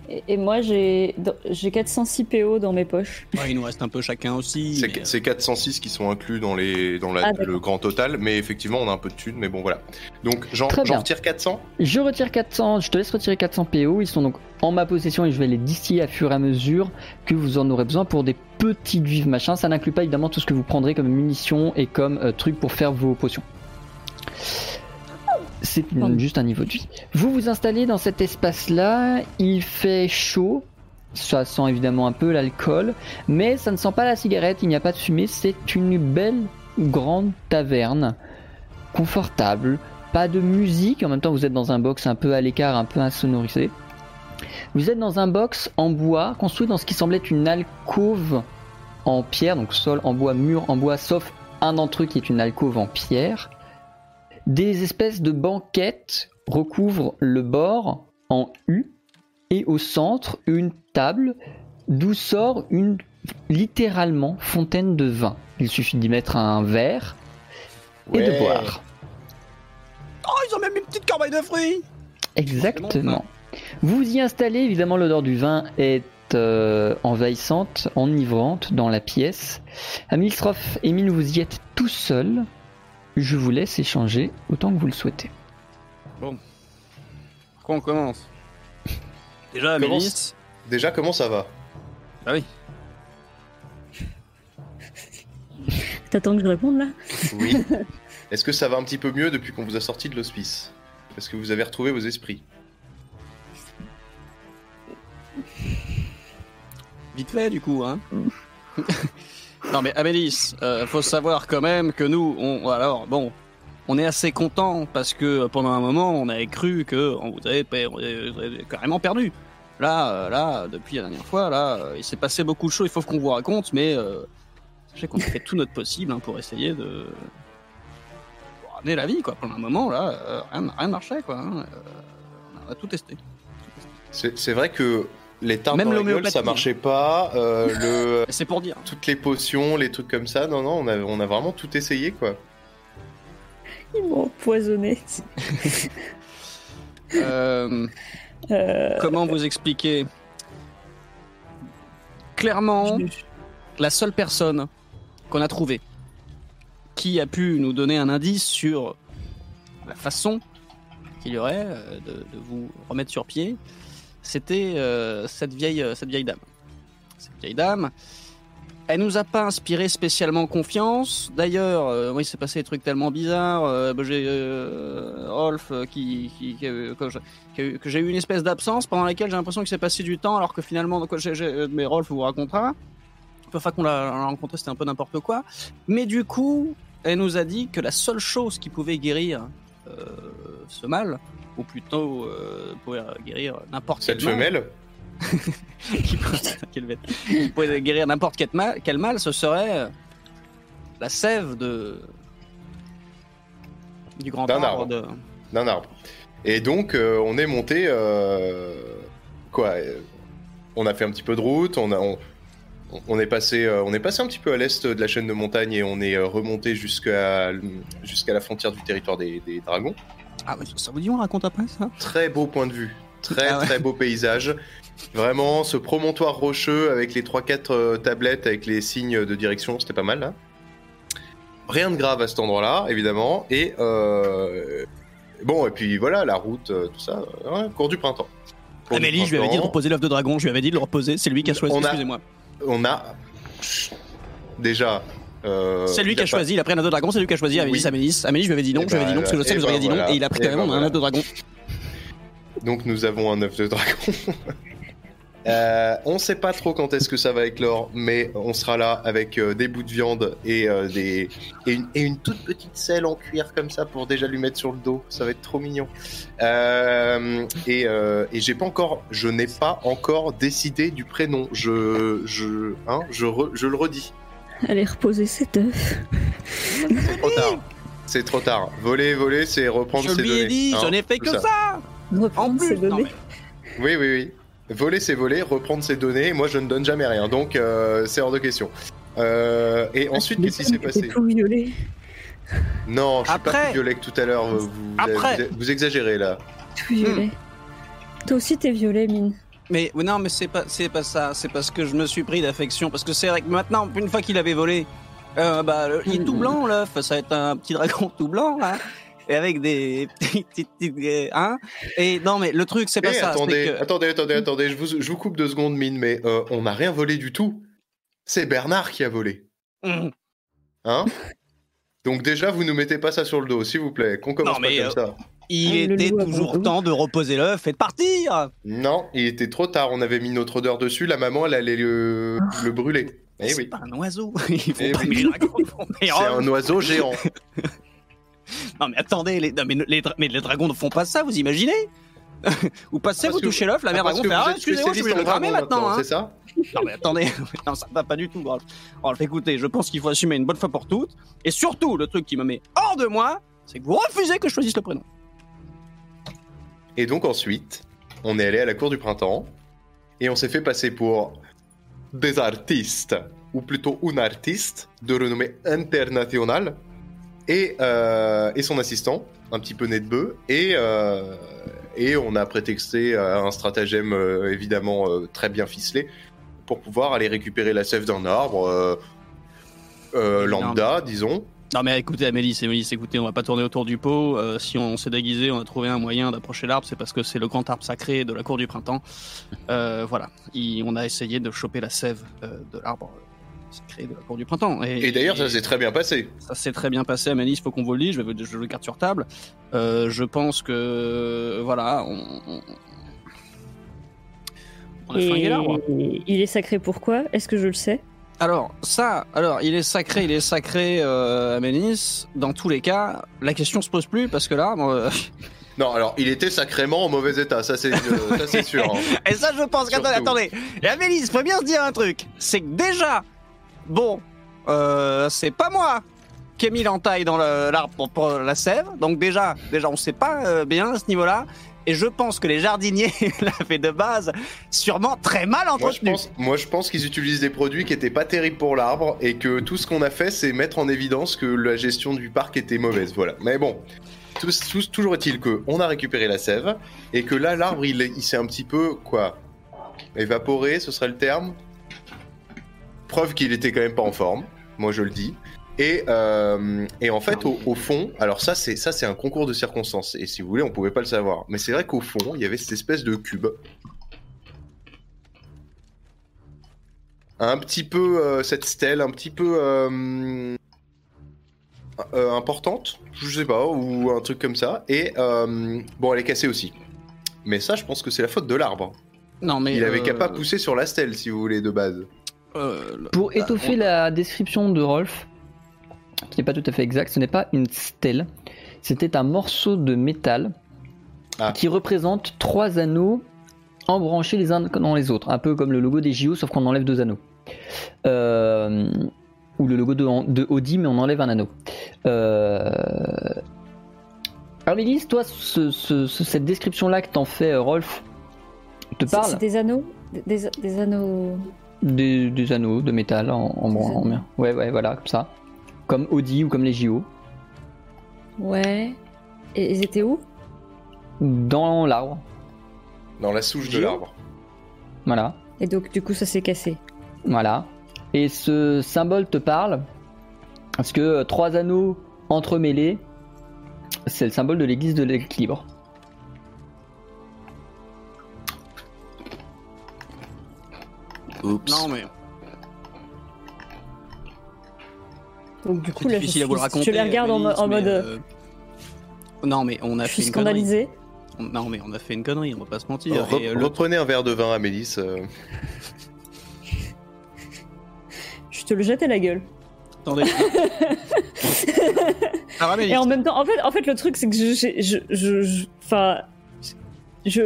Et, et moi, j'ai dans- j'ai 406 PO dans mes poches.
Ouais, il nous reste un peu chacun aussi.
C'est
mais, euh,
c'est 406 qui sont inclus dans, les, dans la-
Ah,
le grand total, mais effectivement on a un peu de thunes, mais bon voilà. Donc j'en retire 400
Je retire 400, je te laisse retirer 400 PO, ils sont donc en ma possession et je vais les distiller à fur et à mesure que vous en aurez besoin pour des petites vives machin. Ça n'inclut pas évidemment tout ce que vous prendrez comme munitions et comme euh, trucs pour faire vos potions. C'est juste un niveau de vie. Vous vous installez dans cet espace-là, il fait chaud, ça sent évidemment un peu l'alcool, mais ça ne sent pas la cigarette, il n'y a pas de fumée, c'est une belle grande taverne, confortable, pas de musique, en même temps vous êtes dans un box un peu à l'écart, un peu insonorisé. Vous êtes dans un box en bois, construit dans ce qui semblait être une alcôve en pierre, donc sol en bois, mur en bois, sauf un d'entre eux qui est une alcôve en pierre. Des espèces de banquettes recouvrent le bord en U et au centre une table d'où sort une littéralement fontaine de vin. Il suffit d'y mettre un verre et de boire.
Oh, ils ont même une petite corbeille de fruits
Exactement. Vous vous y installez, évidemment l'odeur du vin est euh, envahissante, enivrante dans la pièce. Amilstroff, Emile, vous y êtes tout seul. Je vous laisse échanger autant que vous le souhaitez.
Par quoi on commence Déjà. Mélisse.
Déjà comment ça va?
Ah oui.
T'attends que je réponde là?
Oui. Est-ce que ça va un petit peu mieux depuis qu'on vous a sorti de l'hospice? Est-ce que vous avez retrouvé vos esprits
Vite fait, du coup, hein? Non mais Amélis, euh, faut savoir quand même que nous, on, alors bon, on est assez content parce que pendant un moment, on avait cru que on vous avait, carrément perdu. Là, euh, là, depuis la dernière fois, là, euh, il s'est passé beaucoup de choses. Il faut qu'on vous raconte, mais euh, sachez qu'on a fait tout notre possible hein, pour essayer de ramener la vie, quoi. Pendant un moment, là, euh, rien, rien marchait, hein. Euh, on a tout testé.
C'est vrai que les teintes
Même
dans la gueule,
l'homéopathie,
ça marchait pas. euh, le,
C'est pour dire.
toutes les potions, les trucs comme ça, non, non, on a, on a vraiment tout essayé, quoi.
Ils m'ont empoisonné.
Euh,
Euh,
comment vous expliquer Clairement,
je-
la seule personne qu'on a trouvée qui a pu nous donner un indice sur la façon qu'il y aurait de, de vous remettre sur pied, c'était euh, cette, vieille, euh, cette vieille dame. Cette vieille dame, elle nous a pas inspiré spécialement confiance. D'ailleurs, euh, il s'est passé des trucs tellement bizarres. Euh, bah, j'ai euh, Rolf qui, que j'ai eu une espèce d'absence pendant laquelle j'ai l'impression qu'il s'est passé du temps, alors que finalement, quoi, mais Rolf vous racontera. La fois qu'on l'a rencontré, c'était un peu n'importe quoi. Mais du coup, elle nous a dit que la seule chose qui pouvait guérir ce mal, ou plutôt euh, pouvait guérir n'importe quel mal,
femelle,
qui, pouvait guérir n'importe quel mal, quel mal, ce serait euh, la sève de du grand arbre.
arbre.
De...
d'un arbre. Et donc, euh, on est monté. euh, quoi euh, On a fait un petit peu de route, on, a, on, on est passé, euh, on est passé un petit peu à l'est de la chaîne de montagne et on est euh, remonté jusqu'à jusqu'à la frontière du territoire des, des dragons.
Ah, mais ça vous dit, on raconte après ça
Très beau point de vue, très
Ah ouais.
très beau paysage. Vraiment, ce promontoire rocheux avec les 3-4 euh, tablettes avec les signes de direction, c'était pas mal là. Rien de grave à cet endroit-là, évidemment. Et euh, bon, et puis voilà, la route, euh, tout ça, ouais, cours du printemps. Cours du
Amélie, je lui avais dit de reposer l'œuf de dragon, je lui avais dit de le reposer, c'est lui qui a choisi, excusez-moi.
On a déjà. Euh,
C'est lui qui a choisi, il a pris un œuf de dragon, c'est lui qui a choisi. Amélie, Amélie, je lui avais dit non,
Eh
je lui avais dit
ben,
non, parce que je sais que
eh
vous auriez
ben
dit non,
voilà.
et il a pris
Eh
carrément
ben
un œuf de dragon.
Donc nous avons un œuf de dragon. Euh, on sait pas trop quand est-ce que ça va éclore, mais on sera là avec euh, des bouts de viande et, euh, des, et, une, et une toute petite selle en cuir comme ça pour déjà lui mettre sur le dos. Ça va être trop mignon. Et et j'ai pas encore, je n'ai pas encore décidé du prénom. Je, je, hein, je, re- je le redis.
Allez reposer cet œuf.
C'est trop tard. C'est trop tard. Voler, voler, c'est reprendre
Je
ses
lui
données.
ai dit,
hein,
je n'ai fait que ça En
Reprendre ses
plus,
données.
mais-
Oui, oui, oui. Voler, c'est voler. Reprendre ses données. Moi, je ne donne jamais rien. Donc, euh, c'est hors de question. Euh, et ensuite, qu'est-ce qui s'est passé
tout violet.
Non, je suis pas plus violet que tout à l'heure. Vous,
Après-
vous- vous exagérez là.
Tout violet. Toi aussi t'es violet, mine.
Mais non, mais c'est pas, c'est pas ça. C'est parce que je me suis pris d'affection. Parce que c'est vrai que maintenant, une fois qu'il avait volé, euh, bah, le- il est tout blanc l'œuf. Ça va être un petit dragon tout blanc là, et avec des petites, petites- hein. Et non, mais le truc, c'est pas ça.
attendez,
que-
attendez, attendez, attendez. Je vous, je vous coupe deux secondes, mine, mais euh, on n'a rien volé du tout. C'est Bernard qui a volé.
Hum.
Hein? Donc déjà, vous nous mettez pas ça sur le dos, s'il vous plaît. Qu'on commence
Non, mais,
pas comme ça.
Il
Ah, le
était toujours temps de reposer l'œuf et de partir.
Non, il était trop tard. On avait mis notre odeur dessus. La maman, elle allait le, le brûler. Eh
c'est
oui.
pas un oiseau. Il faut
Eh
pas
oui.
mais les dragons font des
C'est
rôles.
un oiseau géant.
Non mais attendez, les, non, mais, les, dra- mais les dragons ne font pas ça, vous imaginez? Vous passez,
Parce
vous
que-
touchez l'œuf, la mère
Ah,
dragon fait Ah, excusez-moi, je vais le cramer maintenant. hein.
C'est ça?
Non mais attendez, non ça va pas du tout. Rolf, écoutez, je pense qu'il faut assumer une bonne fois pour toutes. Et surtout, le truc qui me met hors de moi, c'est que vous refusez que je choisisse le prénom.
Et donc ensuite, on est allé à la cour du printemps et on s'est fait passer pour des artistes, ou plutôt une artiste de renommée internationale, et, euh, et son assistant, un petit peu nez de bœuf, et, euh, et on a prétexté euh, un stratagème euh, évidemment très bien ficelé pour pouvoir aller récupérer la sève d'un arbre lambda, disons.
Non mais écoutez Amélie, Amélie, écoutez, on va pas tourner autour du pot. Euh, si on s'est déguisé, on a trouvé un moyen d'approcher l'arbre, c'est parce que c'est le grand arbre sacré de la cour du printemps. Euh, voilà, Il- on a essayé de choper la sève euh, de l'arbre sacré de la cour du printemps.
Et d'ailleurs, ça s'est très bien passé.
Ça s'est très bien passé, Amélie, il faut qu'on vous le dise, je, vais, je le garde sur table. Euh, je pense que, voilà, on, on, on a flingué l'arbre.
Il est sacré pourquoi Est-ce que je le sais?
Alors, ça, alors, il est sacré, il est sacré, euh, Amélis. Dans tous les cas, la question se pose plus parce que là, bon, euh,
Non, alors il était sacrément en mauvais état, ça c'est euh, sûr. hein.
Et ça, je pense qu'attendez,
Surtout.
attendez. Et Amélie, faut bien se dire un truc. C'est que déjà, bon, euh, c'est pas moi qui ai mis l'entaille dans l'arbre pour, pour la sève. Donc déjà, déjà, on sait pas bien à ce niveau-là. Et je pense que les jardiniers l'avaient de base sûrement très mal
Moi je
entretenu.
pense, moi, je pense qu'ils utilisent des produits qui étaient pas terribles pour l'arbre et que tout ce qu'on a fait c'est mettre en évidence que la gestion du parc était mauvaise. Voilà. Mais bon, toujours est-il que on a récupéré la sève et que là l'arbre il, il s'est un petit peu quoi évaporé, ce serait le terme. Preuve qu'il était quand même pas en forme. Moi je le dis. Et, euh, et en fait, au, au fond, alors ça c'est ça c'est un concours de circonstances. Et si vous voulez, on pouvait pas le savoir. Mais c'est vrai qu'au fond, il y avait cette espèce de cube un petit peu euh, cette stèle un petit peu euh, euh, importante, je sais pas, ou un truc comme ça. Et euh, bon, elle est cassée aussi. Mais ça, je pense que c'est la faute de l'arbre.
Non, mais
Il avait
euh,
qu'à pas pousser sur la stèle, si vous voulez, de base.
euh,
Pour étoffer
on-
la description de Rolf, qui n'est pas tout à fait exact, ce n'est pas une stèle, c'était un morceau de métal
Ah.
qui représente trois anneaux embranchés les uns dans les autres, un peu comme le logo des JO, sauf qu'on enlève deux anneaux. Euh, ou le logo de, de Audi, mais on enlève un anneau. Euh... Armélis, toi, ce- ce- ce- cette description-là que t'en fais, euh, Rolf, te parle
c'est des anneaux des, des anneaux.
des, des anneaux de métal en, en, en-
anneaux.
ouais ouais voilà comme ça comme Audi ou comme les JO
Ouais. Et ils étaient où?
Dans l'arbre
Dans la souche de l'arbre.
voilà
Et donc, du coup, ça s'est cassé.
voilà et ce symbole te parle parce que euh, trois anneaux entremêlés c'est le symbole de l'église de l'équilibre
Oups.
Non, mais
Donc, du coup, là, je,
à vous le raconter.
je les regarde en, mode.
euh, Non, mais on a
je
fait
suis
une connerie. Non, mais on a fait une connerie, on va pas se mentir.
Re-
Et, euh, le-
Reprenez un verre de vin, Amélis. euh.
Je te le jette à la gueule.
Attendez.
Et en même temps, en fait, en fait le truc, c'est que je. je- je- Enfin. Je.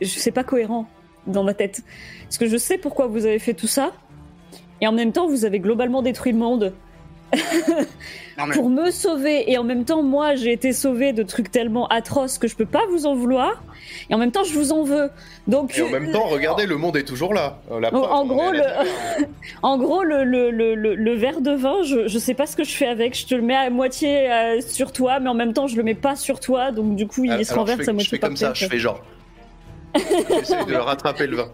Je. C'est pas cohérent dans ma tête. Parce que je sais pourquoi vous avez fait tout ça. Et en même temps, vous avez globalement détruit le monde
mais-
pour me sauver. Et en même temps, moi, j'ai été sauvée de trucs tellement atroces que je peux pas vous en vouloir. Et en même temps, je vous en veux. Donc.
Et en même temps, regardez, le monde est toujours là. La
En-
preuve,
en
on
gros,
taverne.
En gros, le, le, le, le, le verre de vin, je, je sais pas ce que je fais avec. Je te le mets à moitié euh, sur toi, mais en même temps, je le mets pas sur toi. Donc, du coup, il
Alors,
se renverse
je fais,
à
je
moitié
fais
par
comme ça, je fais genre. J'essaie de rattraper le vin.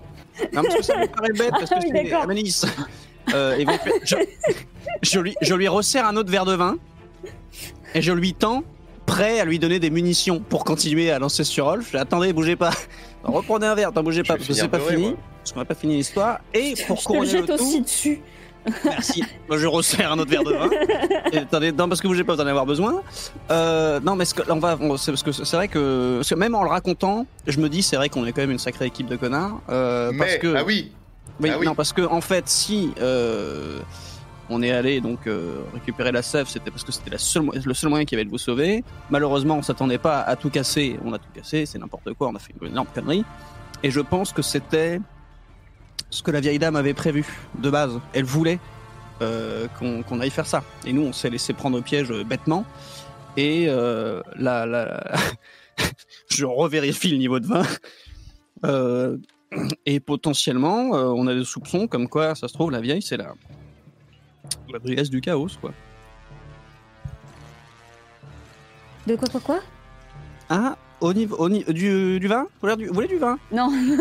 Non, parce que ça me paraît bête, parce que
Ah oui,
c'est. Amélis. Euh, éventuellement, je, je lui, je lui resserre un autre verre de vin et je lui tends, prêt à lui donner des munitions pour continuer à lancer sur Rolf. Je dis, attendez, bougez pas. Reprenez un verre, t'en bougez pas, parce que c'est pas fini.
moi.
Parce qu'on n'a pas fini l'histoire. Et pour
Je te le
couronner
jette
le
aussi
tout,
dessus.
merci. Moi, je resserre un autre verre de vin. Et attendez, non, parce que bougez pas, vous en avoir besoin. Euh, non, mais ce que, on va, on- c'est parce que c'est vrai que, parce que même en le racontant, je me dis, c'est vrai qu'on est quand même une sacrée équipe de connards. euh, parce
Mais,
que,
ah oui,
oui,
Ah oui.
non, parce que en fait, si euh, on est allé donc euh, récupérer la sève, c'était parce que c'était la seule, mo- le seul moyen qui avait de vous sauver. Malheureusement, on s'attendait pas à tout casser. On a tout cassé, c'est n'importe quoi. On a fait une énorme connerie. Et je pense que c'était ce que la vieille dame avait prévu de base. Elle voulait euh, qu'on aille faire ça. Et nous, on s'est laissé prendre au piège euh, bêtement. Et euh, la, la... je revérifie le niveau de vin. Euh, et potentiellement, euh, on a des soupçons comme quoi, ça se trouve, la vieille, c'est la, la du chaos, quoi.
De quoi, quoi, quoi?
Ah, au niveau, au du, du vin? Vous voulez, du, vous voulez du vin?
Non.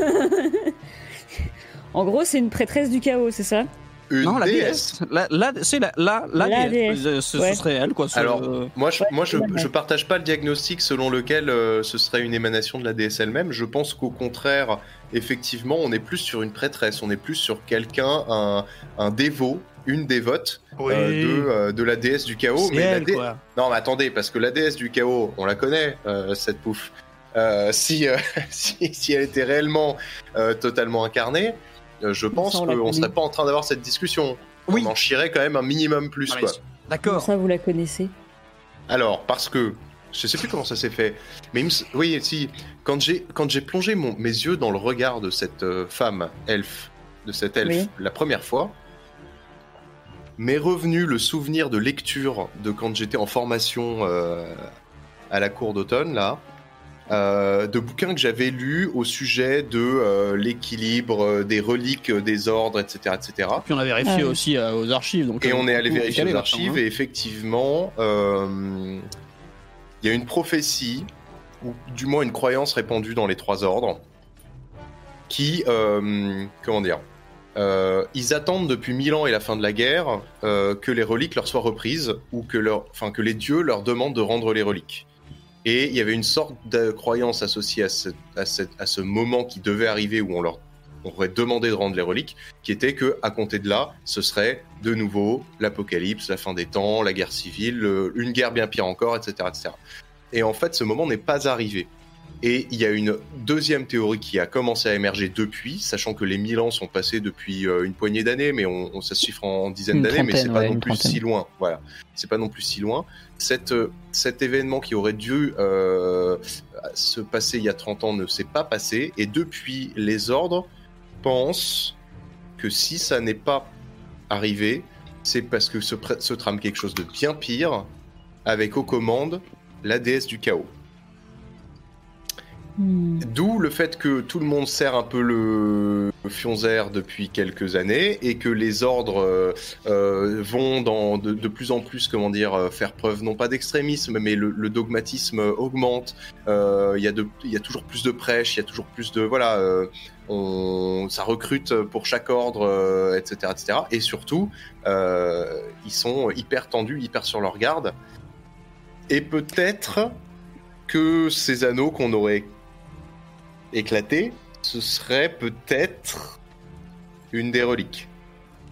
en gros, c'est une prêtresse du chaos, c'est ça?
Une
Non, la
déesse.
déesse. La, la- c'est la, la, la,
La
déesse.
déesse,
Euh, Ce, serait elle, quoi. ce-
Alors,
euh,
Moi, je, moi je, partage pas le diagnostic selon lequel euh, ce serait une émanation de la déesse elle-même. Je pense qu'au contraire, effectivement, on est plus sur une prêtresse, on est plus sur quelqu'un, un, un dévot, une dévote euh, de, euh, de la déesse du chaos. Mais la
elle,
dé-
quoi.
Non, mais attendez, parce que la déesse du chaos, on la connaît, euh, cette pouffe. Euh, si, euh, si, si elle était réellement euh, totalement incarnée, euh, je pense qu'on
connu.
serait pas en train d'avoir cette discussion.
Oui.
On en chierait quand même un minimum plus,
Allez,
quoi.
D'accord.
Ça, vous la connaissez.
Alors, parce que je sais plus comment ça s'est fait, mais oui, si quand j'ai quand j'ai plongé mon, mes yeux dans le regard de cette euh, femme elfe, de cet elfe,
Oui.
la première fois, m'est revenu le souvenir de lecture de quand j'étais en formation euh, à la cour d'automne là. Euh, de bouquins que j'avais lus au sujet de euh, l'équilibre euh, des reliques des ordres, etc., etc.
Puis on a vérifié
Ah
aussi euh, aux archives. Donc,
Et on est allé vérifier
maintenant,
archives
hein.
et effectivement, euh, il y a une prophétie, ou du moins une croyance répandue dans les trois ordres, qui, euh, comment dire, euh, ils attendent depuis mille ans et la fin de la guerre euh, que les reliques leur soient reprises ou que, leur, enfin, que les dieux leur demandent de rendre les reliques. Et il y avait une sorte de croyance associée à ce, moment qui devait arriver où on leur on aurait demandé de rendre les reliques, qui était que à compter de là, ce serait de nouveau l'apocalypse, la fin des temps, la guerre civile, le- une guerre bien pire encore, etc., etc. Et en fait, ce moment n'est pas arrivé. Et il y a une deuxième théorie qui a commencé à émerger depuis, sachant que les 1000 ans sont passés depuis euh, une poignée d'années, mais on, on- ça se chiffre en dizaines d'années, mais c'est pas
ouais,
non plus
trentaine.
si loin. Voilà, c'est pas non plus si loin. Cette, euh, cet événement qui aurait dû euh, se passer il y a 30 ans ne s'est pas passé, et depuis, les ordres pensent que si ça n'est pas arrivé, c'est parce que se, se trame quelque chose de bien pire, avec aux commandes la déesse du chaos.
Hmm.
D'où le fait que tout le monde sert un peu le Fionzer depuis quelques années et que les ordres euh, euh, vont de, plus en plus, comment dire, euh, faire preuve non pas d'extrémisme, mais le, le dogmatisme augmente. Il y, a toujours plus de prêches, il y a toujours plus de voilà, on, ça recrute pour chaque ordre, etc., etc. Et surtout, ils sont hyper tendus, hyper sur leur garde. Et peut-être que ces anneaux qu'on aurait éclatés, ce serait peut-être une des reliques.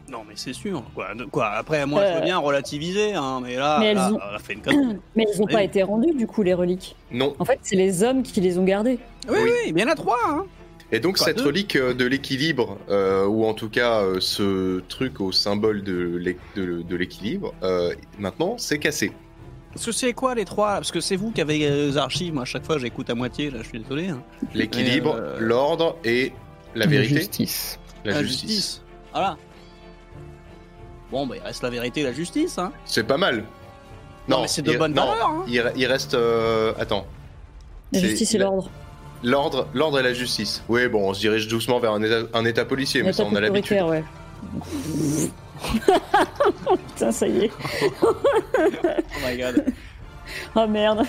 Non, mais c'est sûr. Quoi, de- quoi Après, moi, je veux
Euh.
bien relativiser, hein, mais là,
Mais elles
là,
ont-
on a fait une connerie.
Mais ils n'ont pas été rendus, du coup, les reliques.
Non.
En fait, c'est les hommes qui les ont gardés.
oui,
Oui.
oui, mais il y en a trois. Hein.
Et donc
Quoi,
cette
deux
relique euh, de l'équilibre, euh, ou en tout cas euh, ce truc au symbole de l'é- de- de l'équilibre, euh, maintenant c'est cassé.
Parce que c'est quoi les trois Parce que c'est vous qui avez les archives. Moi, à chaque fois, j'écoute à moitié. Là, je suis désolé. hein.
L'équilibre,
euh,
l'ordre et la vérité,
justice.
la, justice.
Voilà. Bon, bah, il reste la vérité et la justice. Hein.
C'est pas mal.
Non, mais c'est de
il-
bonne
non,
valeur, hein.
Il, re- il reste, euh, attends,
La justice et
la-
l'ordre.
l'ordre, l'ordre et la justice. Oui, bon, on se dirige doucement vers un état, un état policier, mais ça on a l'habitude.
ouais. Putain, ça y est.
Oh my god.
Oh merde.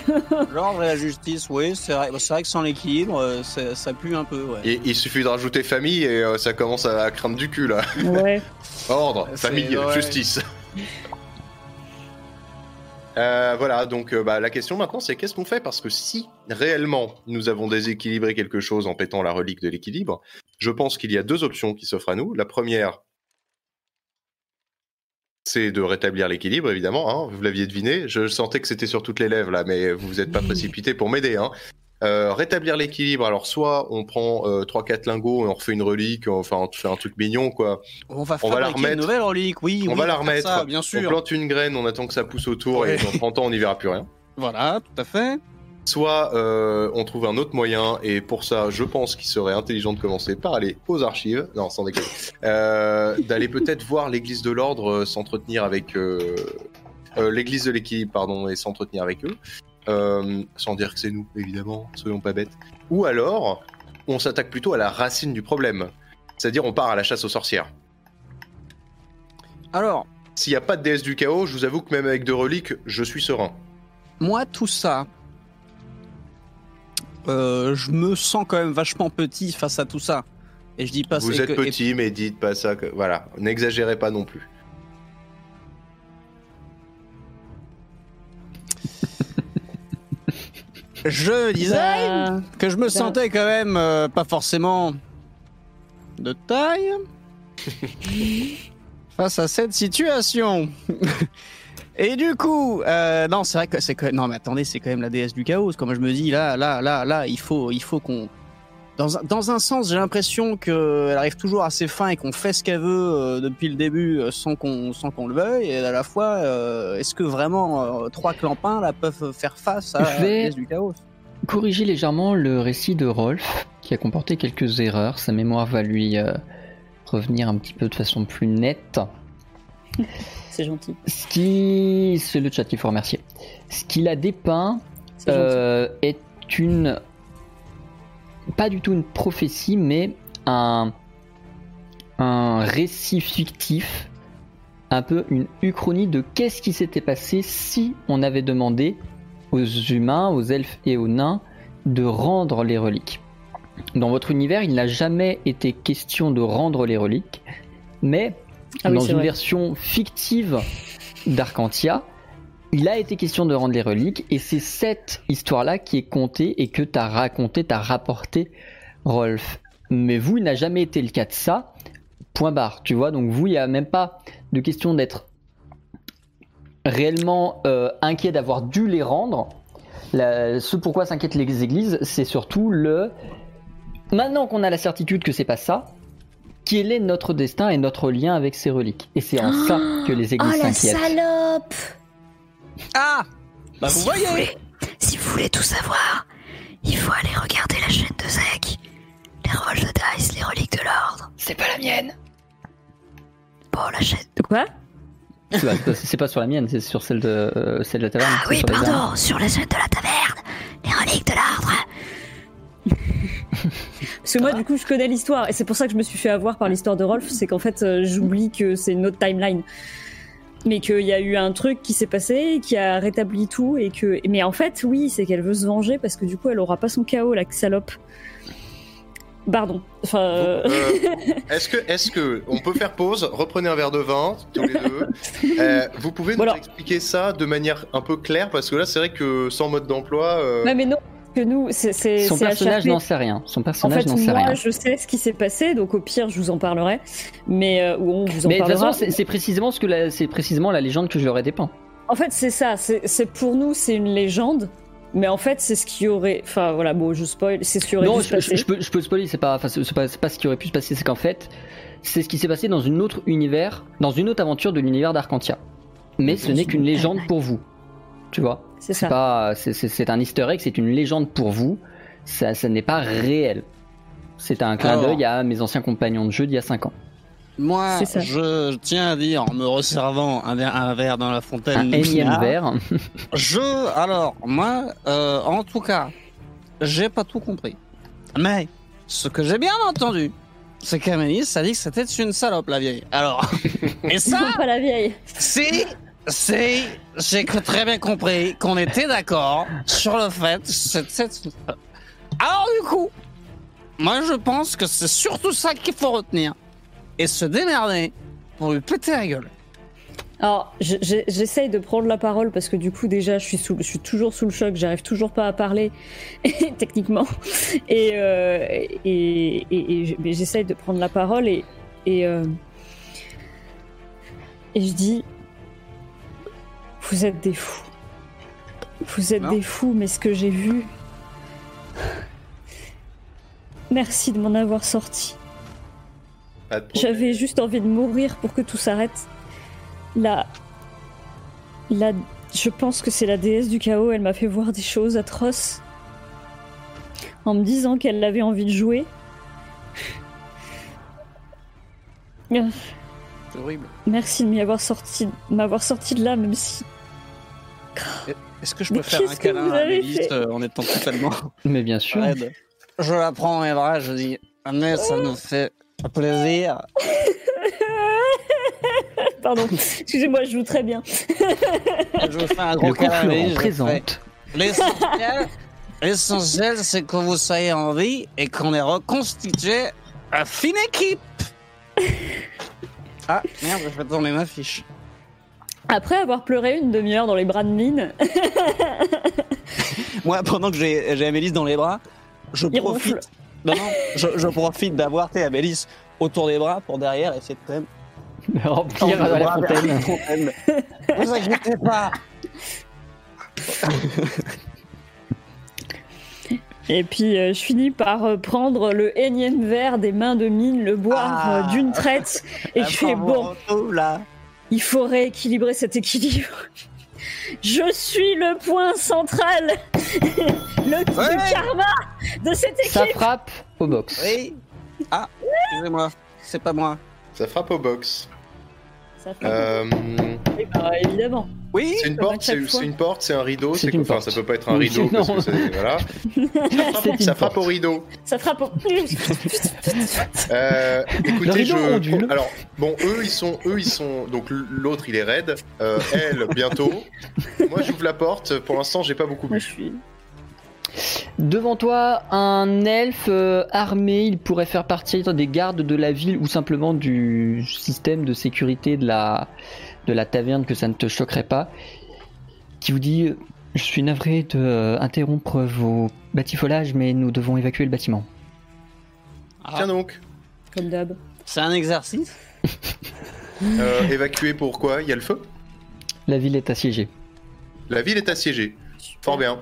L'ordre et la justice, oui, c'est vrai, c'est vrai que sans l'équilibre, euh, ça, pue un peu, ouais.
Et il suffit de rajouter famille et euh, ça commence à craindre du cul là.
Ouais.
Ordre, famille,
ouais.
justice. Euh, voilà, donc euh, bah, la question maintenant c'est qu'est-ce qu'on fait? Parce que si réellement nous avons déséquilibré quelque chose en pétant la relique de l'équilibre, je pense qu'il y a deux options qui s'offrent à nous. La première, c'est de rétablir l'équilibre, évidemment. hein. Vous l'aviez deviné. Je sentais que c'était sur toutes les lèvres là, mais vous n'êtes pas précipité pour m'aider. Hein. Euh, rétablir l'équilibre. Alors soit on prend euh, 3-4 lingots et on refait une relique, enfin on fait un truc mignon quoi.
On va
On va la
fabriquer une
remettre.
nouvelle relique, oui.
On
oui,
va la remettre.
ça, bien
On
sûr.
plante une graine, on attend que ça pousse autour
Ouais.
et dans 30 ans on n'y verra plus rien.
Voilà, tout à fait.
Soit euh, on trouve un autre moyen, et pour ça, je pense qu'il serait intelligent de commencer par aller aux archives, non, sans déconner, euh, d'aller peut-être voir l'église de l'ordre euh, s'entretenir avec l'église de l'équilibre, pardon, et s'entretenir avec eux, sans dire que c'est nous, évidemment, soyons pas bêtes. Ou alors, on s'attaque plutôt à la racine du problème, c'est-à-dire on part à la chasse aux sorcières.
Alors,
S'il n'y a pas de déesse du chaos, je vous avoue que même avec deux reliques, je suis serein.
moi, tout ça, euh, je me sens quand même vachement petit face à tout ça. Et je dis pas
Vous êtes
que- et-
petit, mais dites pas ça. Que... Voilà, n'exagérez pas non plus.
Je disais
Bah,
que je me
bah.
sentais quand même euh, pas forcément de taille face à cette situation. Et du coup, euh, non, c'est vrai que c'est que non, mais attendez, c'est quand même la déesse du chaos. Comme je me dis là, là, là, là, il faut, il faut qu'on dans, un- dans un sens, j'ai l'impression qu'elle arrive toujours à ses fins et qu'on fait ce qu'elle veut euh, depuis le début euh, sans qu'on sans qu'on le veuille. Et à la fois, euh, est-ce que vraiment euh, trois clampins là peuvent faire face à
Je vais-
la déesse du chaos?
Corriger légèrement le récit de Rolf, qui a comporté quelques erreurs. Sa mémoire va lui euh, revenir un petit peu de façon plus nette.
C'est gentil.
Ce qui. C'est le chat qu'il faut remercier. Ce qu'il a dépeint euh, est une. Pas du tout une prophétie, mais un. Un récit fictif. Un peu une uchronie de qu'est-ce qui s'était passé si on avait demandé aux humains, aux elfes et aux nains de rendre les reliques. Dans votre univers, il n'a jamais été question de rendre les reliques, mais
Ah oui,
dans une
vrai.
version fictive d'Arcantia, il a été question de rendre les reliques, et c'est cette histoire-là qui est contée et que t'as raconté, t'as rapporté, Rolf. Mais vous, il n'a jamais été le cas de ça. Point barre, tu vois. Donc vous, il n'y a même pas de question d'être réellement euh, inquiet d'avoir dû les rendre. La- ce pourquoi s'inquiètent les églises, c'est surtout le. Maintenant qu'on a la certitude que c'est pas ça, quel est notre destin et notre lien avec ces reliques? Et c'est en ça que les
Oh
églises
la
s'inquiètent.
salope
Ah Bah vous
si,
voyez
vous voulez, si vous voulez tout savoir, il faut aller regarder la chaîne de Zek. Les rôles de dice, les reliques de l'ordre.
C'est pas la mienne.
Bon, la chaîne...
De quoi?
C'est pas, sur la mienne, c'est sur celle de euh, celle de la taverne.
Ah oui, pardon, sur la chaîne de la taverne. Les reliques de l'ordre.
Parce que moi, du coup, je connais l'histoire, et c'est pour ça que je me suis fait avoir par l'histoire de Rolf, c'est qu'en fait, euh, j'oublie que c'est une autre timeline. Mais qu'il y a eu un truc qui s'est passé, qui a rétabli tout, et que. Mais en fait, oui, c'est qu'elle veut se venger parce que du coup, elle aura pas son chaos, la salope. Pardon. Enfin. euh,
Euh, est-ce que, est-ce que on peut faire pause, reprenez un verre de vin tous les deux. Euh, vous pouvez nous
Voilà.
expliquer ça de manière un peu claire parce que là c'est vrai que sans mode d'emploi.
Ouais, mais non, que nous, c'est. c'est-
Son
c'est
personnage
HRP.
n'en sait rien. Son
En
personnage
fait,
n'en sait
moi,
rien.
je sais ce qui s'est passé, donc au pire, je vous en parlerai. Mais euh, ou on vous en
Mais de toute façon, c'est c'est précisément ce que la, c'est précisément la légende que je leur ai dépeint.
En fait, c'est ça. C'est c'est- pour nous, c'est une légende. Mais en fait, c'est ce qui aurait. Enfin, voilà, bon, je spoil. C'est ce qui aurait
Non,
se
je,
passer.
je- je peux, je peux spoiler, c'est pas, enfin, c'est c'est pas, c'est pas ce qui aurait pu se passer, c'est qu'en fait, c'est ce qui s'est passé dans une autre univers, dans une autre aventure de l'univers d'Arcantia. Mais ce n'est
une
qu'une légende pour vous. Tu vois?
C'est ça.
pas, c'est- un easter egg, c'est une légende pour vous. Ça, ça n'est pas réel. C'est un clin d'œil à mes anciens compagnons de jeu d'il y a 5 ans.
Moi, je tiens à dire, en me resservant un verre, un verre dans la fontaine.
Un
de
énième verre.
Je, alors, moi, euh, en tout cas, j'ai pas tout compris. Mais, ce que j'ai bien entendu, c'est qu'Amélie, ça dit que c'était une salope, la vieille. Alors, et ça,
pas la vieille.
c'est, c'est, j'ai très bien compris qu'on était d'accord sur le fait. Alors, du coup, moi, je pense que c'est surtout ça qu'il faut retenir. Et se démerder pour lui péter la gueule.
Alors, je- je- j'essaye de prendre la parole parce que du coup, déjà, je suis, sous, je suis toujours sous le choc. J'arrive toujours pas à parler, techniquement. Et, euh, et, et- et j'essaye de prendre la parole et. Et, euh, et je dis Vous êtes des fous. Vous êtes
Non.
des fous, mais ce que j'ai vu. Merci de m'en avoir sorti. J'avais juste envie de mourir pour que tout s'arrête. Là, là, je pense que c'est la déesse du chaos. Elle m'a fait voir des choses atroces en me disant qu'elle avait envie de jouer.
C'est horrible.
Merci de m'y avoir sorti, de m'avoir sorti de là, même si.
Est-ce que je
Mais
peux faire un câlin à
fait
euh, en étant totalement
Mais bien sûr.
raide Je la prends dans mes bras, je dis Annette, ça nous fait plaisir.
Pardon, excusez-moi, je joue très bien.
Je vous fais un gros
Le
câlin. je
présente.
L'essentiel, l'essentiel, c'est que vous soyez en vie et qu'on ait reconstitué une fine équipe. Ah merde, je vais tourner ma fiche.
Après avoir pleuré une demi-heure dans les bras de mine,
Moi, pendant que j'ai Amélis dans les bras, je
Il
profite.
ronfle.
Non, non, je, je profite d'avoir tes Amélis autour des bras pour derrière essayer de quand même
Remplir la fontaine.
la fontaine. Vous inquiétez pas.
et Et puis euh, je finis par euh, prendre le énième verre des mains de mine, le boire
Ah.
euh, d'une traite, et je fais bon,
là.
Il faut rééquilibrer cet équilibre. Je suis le point central, le, karma de cette
Ça
équipe.
frappe au box.
Oui. Ah, excusez-moi, c'est pas moi.
Ça frappe au box.
Ça fait
Euh,
Eh ben, évidemment.
Oui.
c'est une porte, c'est
fois.
c'est une porte, c'est un rideau,
C'est
Enfin,
porte.
ça peut pas être un
Oui,
rideau parce que voilà. Ça frappe au rideau.
Ça frappe. au-
Euh, écoutez, je...
ondule.
alors bon, eux ils sont, eux ils sont, donc l'autre il est raide, euh, elle bientôt. Moi j'ouvre la porte. Pour l'instant j'ai pas beaucoup
Moi,
bu.
je suis.
Devant toi, un elfe euh, armé, il pourrait faire partie des gardes de la ville ou simplement du système de sécurité de la, de la taverne, que ça ne te choquerait pas, qui vous dit euh, Je suis navré de euh, interrompre vos batifolages, mais nous devons évacuer le bâtiment.
Ah,
Tiens donc,
Comme d'hab.
c'est un exercice.
euh, évacué pourquoi Il y a le feu?
La ville est assiégée.
La ville est assiégée. Fort bien.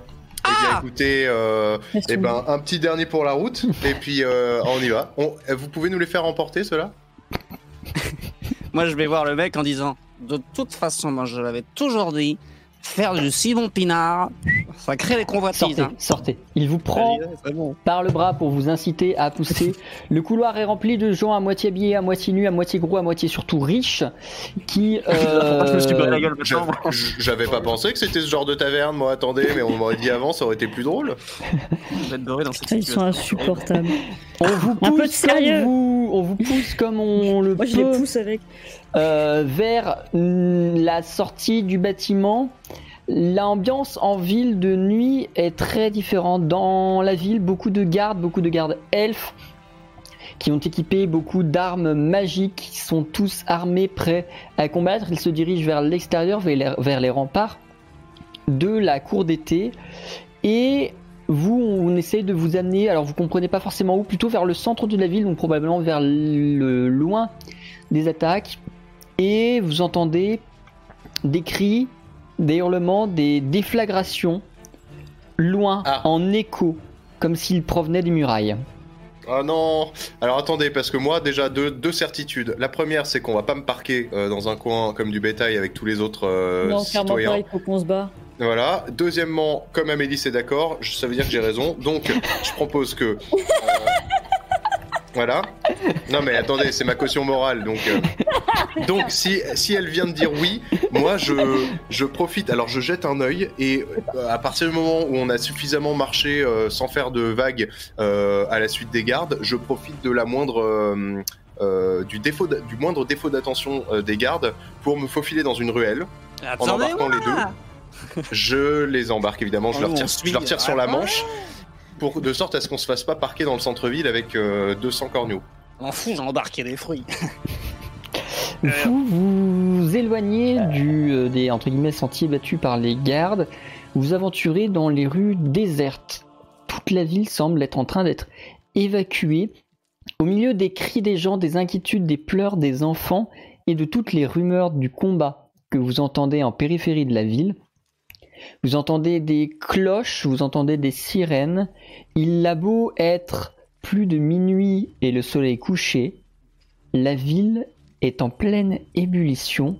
Eh
Ah
bien écoutez, euh, eh ben un petit dernier pour la route et puis euh, on y va. On- vous pouvez nous les faire emporter ceux-là?
Moi, je vais voir le mec en disant De toute façon, moi, je l'avais toujours dit, faire du Simon Pinard, ça crée des convoitises.
Sortez,
hein.
sortez. Il vous prend
bon.
par le bras pour vous inciter à pousser. le couloir est rempli de gens à moitié habillés, à moitié nus, à moitié gros, à moitié surtout riches, qui... euh,
Je me suis barré la gueule,
J'avais pas pensé que c'était ce genre de taverne, moi attendez, mais on m'aurait dit avant, ça aurait été plus drôle.
Dans cette
ils sont insupportables.
On vous
Un peu de
pousse
sérieux.
comme vous, on vous pousse comme on le
Moi, je les pousse avec.
Euh, vers mm, la sortie du bâtiment. L'ambiance en ville de nuit est très différente. Dans la ville, beaucoup de gardes, beaucoup de gardes elfes qui ont équipé beaucoup d'armes magiques, qui sont tous armés, prêts à combattre. Ils se dirigent vers l'extérieur, vers les, remparts de la cour d'été. Et vous, on essaye de vous amener, alors vous comprenez pas forcément où, plutôt vers le centre de la ville, donc probablement vers le loin des attaques. Et vous entendez des cris, des hurlements, des déflagrations, loin,
Ah.
en écho, comme s'ils provenaient des murailles.
Ah non Alors attendez, parce que moi déjà deux, deux certitudes. La première c'est qu'on va pas me parquer euh, dans un coin comme du bétail avec tous les autres euh,
non, clairement
citoyens.
pas, il faut qu'on se bat.
Voilà. Deuxièmement, comme Amélie c'est d'accord, je- ça veut dire que j'ai raison. Donc je propose que... euh, Voilà. Non mais attendez, c'est ma caution morale. Donc, euh, donc si, si elle vient de dire oui, moi je, je profite. Alors je jette un œil et euh, à partir du moment où on a suffisamment marché euh, sans faire de vagues euh, à la suite des gardes, je profite de la moindre... euh, euh, du, défaut du moindre défaut d'attention euh, des gardes pour me faufiler dans une ruelle en embarquant les deux. Je les embarque évidemment, je,
Oh,
leur
nous,
tire,
on suit.
je leur tire sur la manche pour de sorte à ce qu'on se fasse pas parquer dans le centre-ville avec euh, 200 corneaux.
M'en fous, j'ai embarqué des fruits.
Vous vous éloignez du, euh, des entre guillemets, sentiers battus par les gardes. Vous vous aventurez dans les rues désertes. Toute la ville semble être en train d'être évacuée. Au milieu des cris des gens, des inquiétudes, des pleurs des enfants et de toutes les rumeurs du combat que vous entendez en périphérie de la ville, vous entendez des cloches, vous entendez des sirènes. Il a beau être plus de minuit et le soleil couché, la ville est en pleine ébullition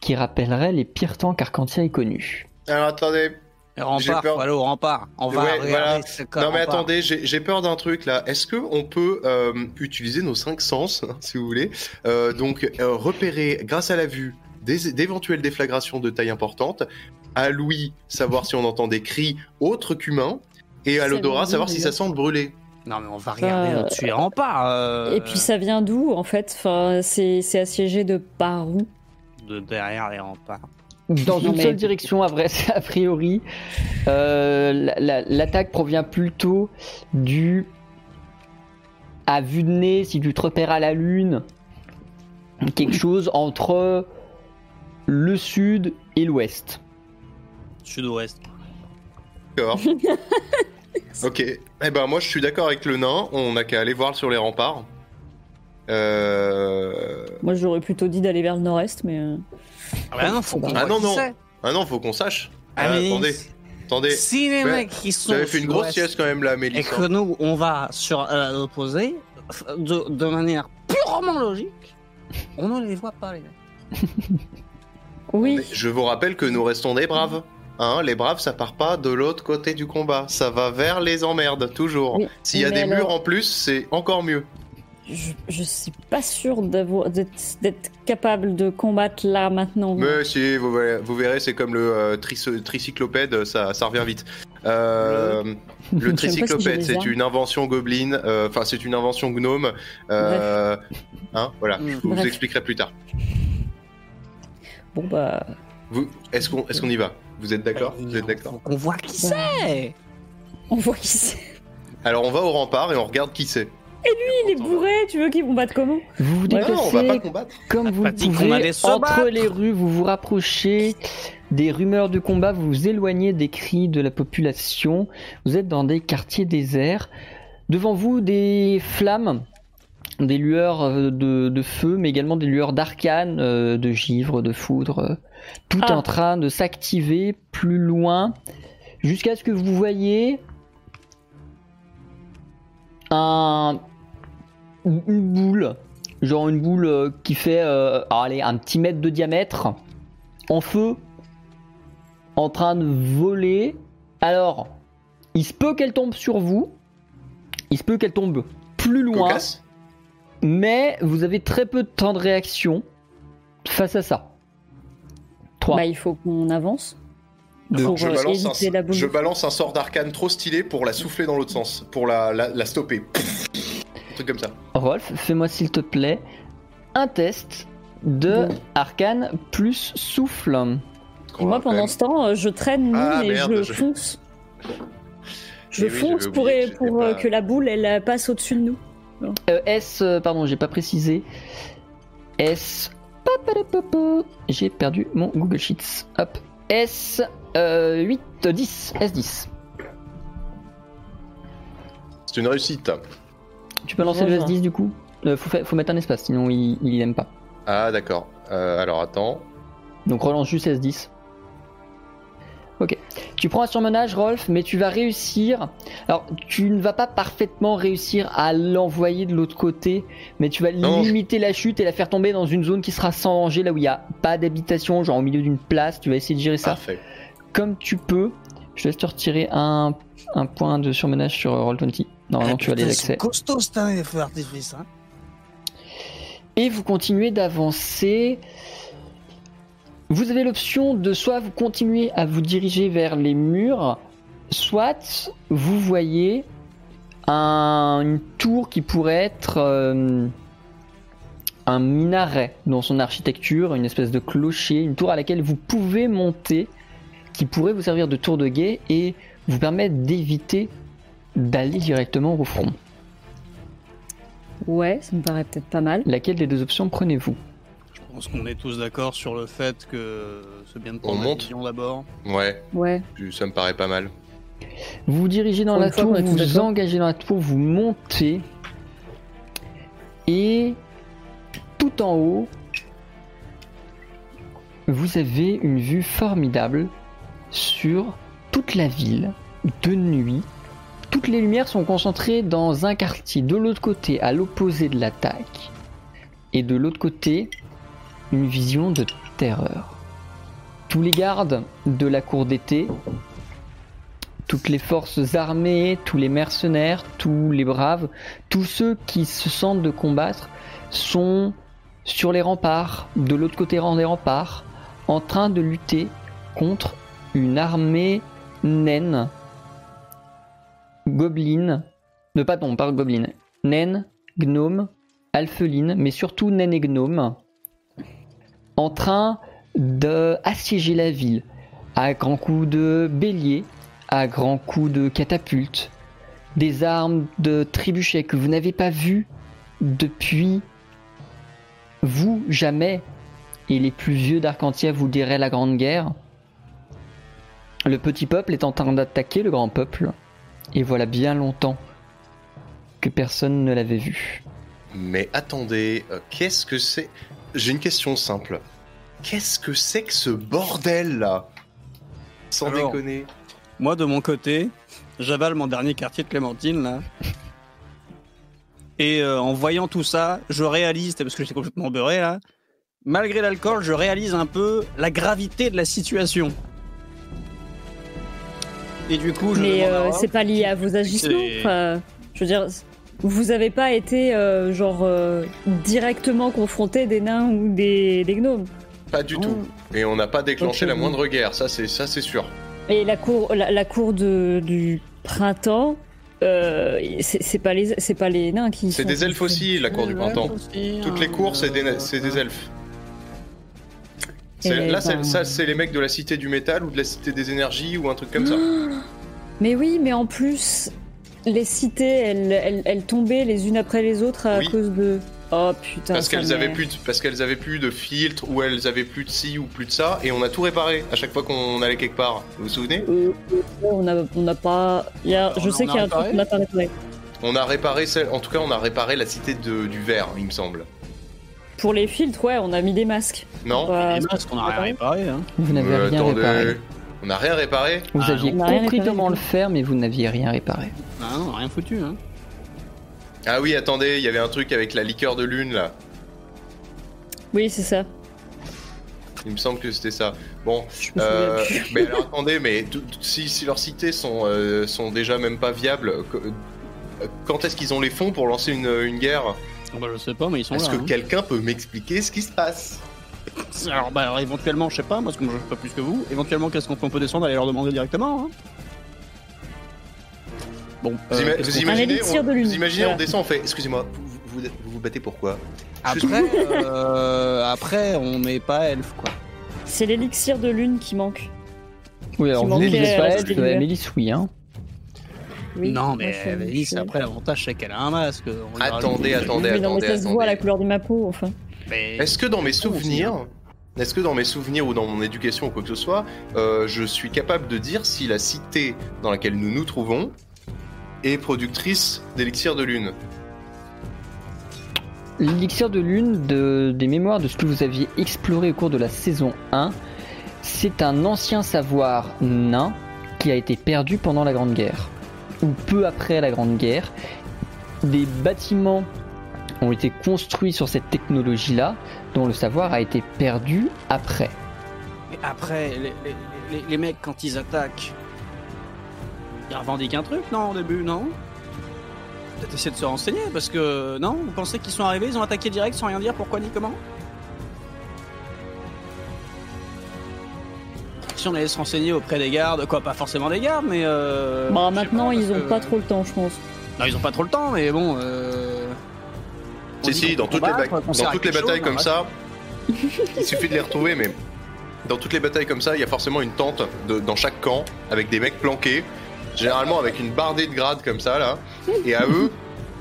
qui rappellerait les pires temps qu'Arcantia ait connus.
Alors attendez,
Les remparts,
peur.
au rempart. On va
Ouais, voilà.
ce
non mais
rempart.
attendez, j'ai j'ai peur d'un truc là. Est-ce que on peut euh, utiliser nos cinq sens, hein, si vous voulez, euh, donc euh, repérer grâce à la vue des- d'éventuelles déflagrations de taille importante, à Louis savoir si on entend des cris autres qu'humains, et à l'odorat savoir si ça sent le brûler.
Non, mais on va regarder
Euh,
au-dessus les remparts. euh,
Et puis ça vient d'où en fait? Enfin, C'est c'est assiégé de par où?
De derrière les remparts.
Dans une seule direction, à vrai, a priori, euh, la- la- l'attaque provient plutôt du à vue de nez, si tu te repères à la lune, quelque chose entre le sud et l'ouest.
Sud-ouest.
D'accord. ok. Eh ben moi je suis d'accord avec le nain. On n'a qu'à aller voir sur les remparts. Euh...
Moi j'aurais plutôt dit d'aller vers le nord-est, mais. euh,
Ah bah non, faut qu'on
Ah non, non. Ah non, faut qu'on sache.
Ah, mais
attendez. Attendez,
Si les
Ouais,
mecs qui
vous
sont
avez fait une grosse sieste quand même là,
et
Mélissa.
que nous, on va sur euh, l'opposé, de, de manière purement logique, on ne les voit pas, les mecs.
Oui.
Mais Je vous rappelle que nous restons des braves. Hein, les braves, ça part pas de l'autre côté du combat. Ça va vers les emmerdes, toujours.
Oui,
S'il y a des
alors-
murs en plus, c'est encore mieux.
Je, je suis pas sûre d'avoir- d'être capable de combattre là maintenant.
Mais si, vous verrez, vous verrez, c'est comme le euh, tricyclopède, ça, ça revient vite. Euh, le tricyclopède, c'est une invention gobelin, euh, enfin c'est une invention gnome. Euh, hein, voilà, je vous expliquerai plus tard.
Bon bah.
Vous, est-ce qu'on, est-ce qu'on y va? Vous êtes d'accord Vous êtes d'accord
qu'on voit qui c'est
On voit qui c'est.
Alors on va au rempart et on regarde qui c'est.
Il est bourré, tu veux qu'il combatte comment
Vous vous
Ouais,
Non, on va pas
déplacez
combattre.
comme vous le pouvez
allait se
entre
battre.
les rues, vous vous rapprochez des rumeurs de combat, vous vous éloignez des cris de la population, vous êtes dans des quartiers déserts. Devant vous, des flammes, des lueurs euh, de, de feu, mais également des lueurs d'arcane, euh, de givre, de foudre. Tout est
Ah.
en train de s'activer plus loin, jusqu'à ce que vous voyez un, une boule, genre une boule euh, qui fait euh, allez, un petit mètre de diamètre, en feu, en train de voler. Alors, il se peut qu'elle tombe sur vous, il se peut qu'elle tombe plus loin,
Cocasse.
mais vous avez très peu de temps de réaction face à ça. 3.
Bah il faut qu'on avance. Pour
je,
euh,
balance
éviter
un,
la boule.
je balance un sort d'arcane trop stylé pour la souffler dans l'autre sens, pour la, la, la stopper. Un truc comme ça.
Rolf, fais-moi s'il te plaît un test de
Bon.
arcane plus souffle.
Et moi pendant ce temps, euh, je traîne
Ah,
et
merde,
je,
je-
fonce. Je
Eh oui,
fonce pour,
oublié
pour euh,
pas-
que la boule elle passe au-dessus de nous.
Euh, S, euh, pardon, j'ai pas précisé. S. J'ai perdu mon Google Sheets. Hop. S. euh, 8, euh, 10. S10.
C'est une réussite.
Tu peux lancer le
Rejoins.
S10 du coup? Euh, faut, fa- faut mettre un espace, sinon il, il aime pas.
Ah d'accord. Euh, alors attends.
Donc relance juste S10. Ok. Tu prends un surmenage, Rolf, mais tu vas réussir. Alors, tu ne vas pas parfaitement réussir à l'envoyer de l'autre côté, mais tu vas
Non, je-
limiter la chute et la faire tomber dans une zone qui sera sans danger, là où il n'y a pas d'habitation, genre au milieu d'une place. Tu vas essayer de gérer ça
Parfait.
comme tu peux. Je te laisse te retirer un, un point de surmenage sur euh, Roll20. Normalement, tu as les accès.
costaud année, les feux d'artifice. Hein.
Et vous continuez d'avancer. Vous avez l'option de soit vous continuer à vous diriger vers les murs, soit vous voyez un- une tour qui pourrait être euh, un minaret dans son architecture, une espèce de clocher, une tour à laquelle vous pouvez monter, qui pourrait vous servir de tour de guet et vous permettre d'éviter d'aller directement au front.
Ouais, ça me paraît peut-être pas mal.
Laquelle des deux options prenez-vous?
Pense qu'on est tous d'accord sur le fait que c'est bien de
On
prendre la
monte.
d'abord.
Ouais,
Ouais.
ça me paraît pas mal.
Vous vous dirigez dans
Pour
la
une fois
tour,
qu'on est
vous
tous
vous
d'accord.
engagez dans la tour, vous montez. Et tout en haut, vous avez une vue formidable sur toute la ville de nuit. Toutes les lumières sont concentrées dans un quartier. De l'autre côté, à l'opposé de l'attaque. Et de l'autre côté, une vision de terreur. Tous les gardes de la cour d'été toutes les forces armées, tous les mercenaires, tous les braves, tous ceux qui se sentent de combattre sont sur les remparts, de l'autre côté des remparts, en train de lutter contre une armée naine, gobeline, ne pas non, pas gobeline, naine, gnome, alpheline, mais surtout naine et gnome, en train de assiéger la ville à grands coups de bélier, à grands coups de catapulte, des armes de trébuchet que vous n'avez pas vues depuis vous jamais, et les plus vieux d'Arcantia vous diraient la Grande Guerre. Le petit peuple est en train d'attaquer le grand peuple, et voilà bien longtemps que personne ne l'avait vu.
Mais attendez, euh, qu'est-ce que c'est? J'ai une question simple. Qu'est-ce que c'est que ce bordel là? Sans
Alors,
déconner.
Moi, de mon côté, j'avale mon dernier quartier de Clémentine, là. Et euh, en voyant tout ça, je réalise, parce que j'étais complètement beurré, là, malgré l'alcool, je réalise un peu la gravité de la situation. Et du coup, je
Mais euh, c'est pas lié à vos agissements. Enfin, je veux dire, vous avez pas été euh, genre euh, directement confronté des nains ou des, des gnomes.
Pas du tout. Et on n'a pas déclenché la moindre guerre, ça c'est ça c'est sûr.
Et la cour, la, la cour de, du printemps, euh, c'est pas les, c'est pas les nains qui.
C'est des elfes aussi, la cour du printemps.
aussi,
Toutes les
hein,
cours, c'est des, c'est des elfes. Là, c'est-
ben.
ça, c'est les mecs de la cité du métal ou de la cité des énergies ou un truc comme ça.
Mais oui, mais en plus, les cités, elles, elles, elles tombaient les unes après les autres à
Oui.
cause de. Oh putain.
Parce qu'elles avaient plus, de, parce qu'elles avaient plus de filtre ou elles avaient plus de ci ou plus de ça, et on a tout réparé à chaque fois qu'on allait quelque part. Vous vous souvenez?
Euh, on n'a on n'a pas. il y a-
On
je
a-
sais qu'il y a un truc
réparé?
qu'on n'a pas réparé.
On a réparé, celle, en tout cas, on a réparé la cité de- du verre, il me semble.
Pour les filtres, ouais, on a mis des masques.
Non
Bah,
Les masques, on a rien réparé. Hein.
Vous n'avez
Euh,
rien
attendez.
réparé.
On n'a rien réparé?
Vous
Ah,
aviez
n'a
compris comment le faire, mais vous n'aviez rien réparé.
Ah non, rien foutu. Hein.
Ah oui, attendez, il y avait un truc avec la liqueur de lune là.
Oui, c'est ça.
Il me semble que c'était ça. Bon, euh, mais alors attendez, mais si, si leurs cités sont, euh, sont déjà même pas viables, euh, quand est-ce qu'ils ont les fonds pour lancer une, une guerre?
Bah, je sais pas, mais ils sont
Est-ce
là.
que
hein.
quelqu'un peut m'expliquer ce qui se passe?
Alors, bah, alors, éventuellement, je sais pas, moi, parce que moi, je sais pas plus que vous. Éventuellement, qu'est-ce qu'on peut- on peut descendre, aller leur demander directement. Hein. Bon,
Vous,
euh,
ima- vous imaginez, on,
de
vous imaginez,
Voilà.
on descend, on fait Excusez-moi, vous vous, vous- battez pourquoi
Après, euh, après, on n'est pas elfe, quoi.
C'est l'élixir de lune qui manque.
Oui, alors vous,
manquait
vous êtes
à
pas
la
elfe,
cité d'hiver.
Mélisse, oui. Hein.
Oui,
non, mais
suis-
après, l'avantage, c'est qu'elle a un masque. On
Attendez, attendez,
Oui, non, mais
attendez,
ça se voit la
attendez.
couleur de ma peau, enfin.
Mais-
Est-ce que dans mes
Oh,
souvenirs, est-ce que dans mes souvenirs ou dans mon éducation ou quoi que ce soit, euh, je suis capable de dire si la cité dans laquelle nous nous trouvons est productrice d'élixir de lune
L'élixir de lune, de- des mémoires de ce que vous aviez exploré au cours de la saison 1, c'est un ancien savoir nain qui a été perdu pendant la Grande Guerre, ou peu après la Grande Guerre. Des bâtiments ont été construits sur cette technologie-là, dont le savoir a été perdu après.
Mais après, les, les- les- les mecs, quand ils attaquent, ils revendiquent un truc, non, au début, non Peut-être essayer de se renseigner, parce que, non Vous pensez qu'ils sont arrivés, ils ont attaqué direct sans rien dire, pourquoi ni comment? Si on allait se renseigner auprès des gardes, quoi, pas forcément des gardes, mais euh...
Bah, maintenant,
pas,
ils ont
que-
pas trop le temps, je pense.
Non, ils ont pas trop le temps, mais bon. Euh... on
Si, si, dans toutes les, ba- dans toutes les batailles
chose,
comme ça, il suffit de les retrouver, mais dans toutes les batailles comme ça, il y a forcément une tente de- dans chaque camp avec des mecs planqués, généralement avec une bardée de grades comme ça là. Et à eux,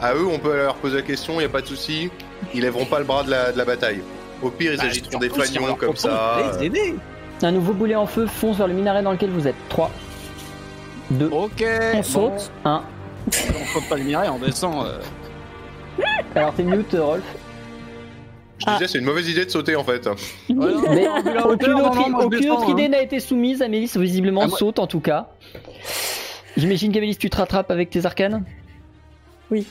à eux, on peut leur poser la question, il y a pas de souci, ils lèveront pas le bras de la, de la bataille. Au pire, ils
Bah,
agiteront des
si
fanions comme ça.
de les aider.
Un nouveau boulet en feu fonce vers le minaret dans lequel vous êtes. 3, 2,
Ok.
On
bon,
saute.
1.
On saute pas le minaret, on descend. euh.
Alors t'es mute, Rolf.
Je disais, c'est une mauvaise idée de sauter en fait.
Ouais,
Mais aucune autre,
non, non,
aucune autre
hein.
idée n'a été soumise. Amélis visiblement
Ah, moi-
saute en tout cas. J'imagine qu'Amélis tu te rattrapes avec tes arcanes
Oui.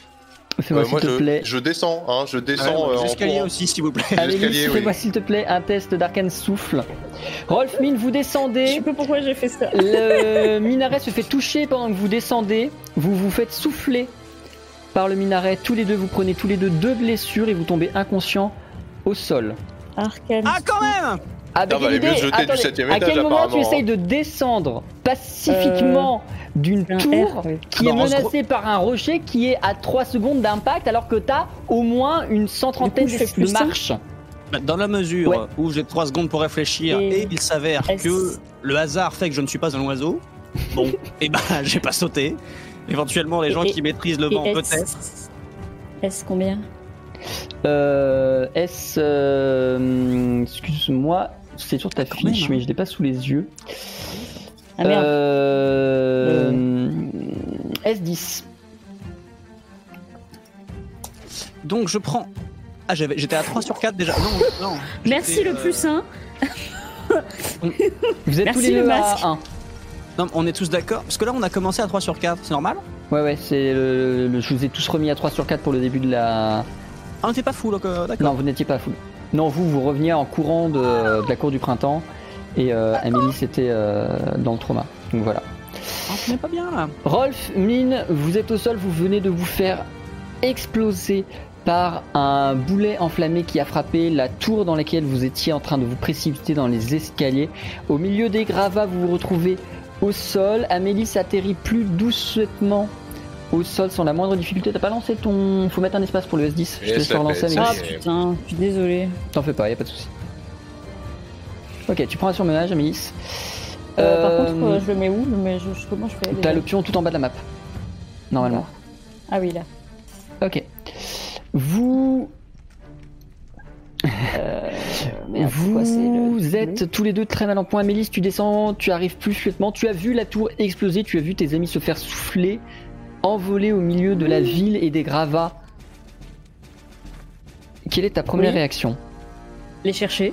Fais-moi
Euh,
s'il te
je,
plaît.
je descends, hein, je
Ouais,
descends euh,
L'escalier aussi, s'il vous plaît.
oui.
fais-moi s'il te plaît un test d'arcane souffle. Rolf Mine, vous
Je sais
descendez.
pas pourquoi j'ai fait ça.
Le minaret se fait toucher pendant que vous descendez. Vous vous faites souffler par le minaret. Tous les deux, vous prenez tous les deux deux blessures et vous tombez inconscient au sol.
Arcane.
Ah, quand même
Avec
Ça valait
une
mieux de
idée,
jeter du
attendez,
septième
à
étage,
quel moment tu essayes
hein.
de descendre pacifiquement d'une
Un
tour
R, oui.
qui
Bah,
est menacée par un rocher qui est à 3 secondes d'impact alors que t'as au moins une cent trentaine
Du
de
plus cinq.
marche.
Bah, Dans la mesure
Ouais.
où j'ai 3 secondes pour réfléchir
Et-
et, il s'avère que le hasard fait que je ne suis pas un oiseau, bon, et ben j'ai pas sauté. Éventuellement, les gens
Et-
qui maîtrisent le vent, peut-être.
S combien?
Euh, S, euh, excuse-moi, c'est sur ta
Quand
fiche,
même, hein.
mais je l'ai pas sous les yeux.
Ah merde.
Euh, S10.
Donc je prends. Ah, j'avais- j'étais à 3 sur 4 déjà. Non, non.
Merci
j'étais,
le
euh,
plus 1.
Vous êtes
Merci
tous les
le
deux
masque.
à 1.
Non, on est tous d'accord Parce que là, on a commencé à 3 sur 4, c'est normal?
Ouais, ouais, c'est le, le- je vous ai tous remis à 3 sur 4 pour le début de la.
Ah, on n'était pas fou, donc euh, d'accord.
Non, vous n'étiez pas full. Non, vous, vous reveniez en courant de, de la cour du printemps et euh, Amélie, c'était euh, dans le trauma. Donc voilà.
Ah, on pas bien là.
Rolf, Mine, vous êtes au sol, vous venez de vous faire exploser par un boulet enflammé qui a frappé la tour dans laquelle vous étiez en train de vous précipiter dans les escaliers. Au milieu des gravats, vous vous retrouvez au sol. Amélie s'atterrit plus doucement au sol sans la moindre difficulté. T'as pas lancé ton. Faut mettre un espace pour le S10. Je te laisse
la
relancer, Amélie.
Ah putain, je suis désolé.
T'en fais pas, y a pas de souci. Ok, tu prends un surmenage, Amélie.
Euh, par
Euh,
contre, euh, je le mets où? Mais je, je- comment je fais?
T'as l'option tout en bas de la map. Normalement.
Ah oui, là.
Ok. Vous
Euh, merde, c'est quoi, c'est le-
Vous êtes tous les deux très mal en point. Mélisse, tu descends, tu arrives plus fluidement. Tu as vu la tour exploser, tu as vu tes amis se faire souffler, envoler au milieu de la ville et des gravats. Quelle est ta première
Oui.
réaction?
Les chercher.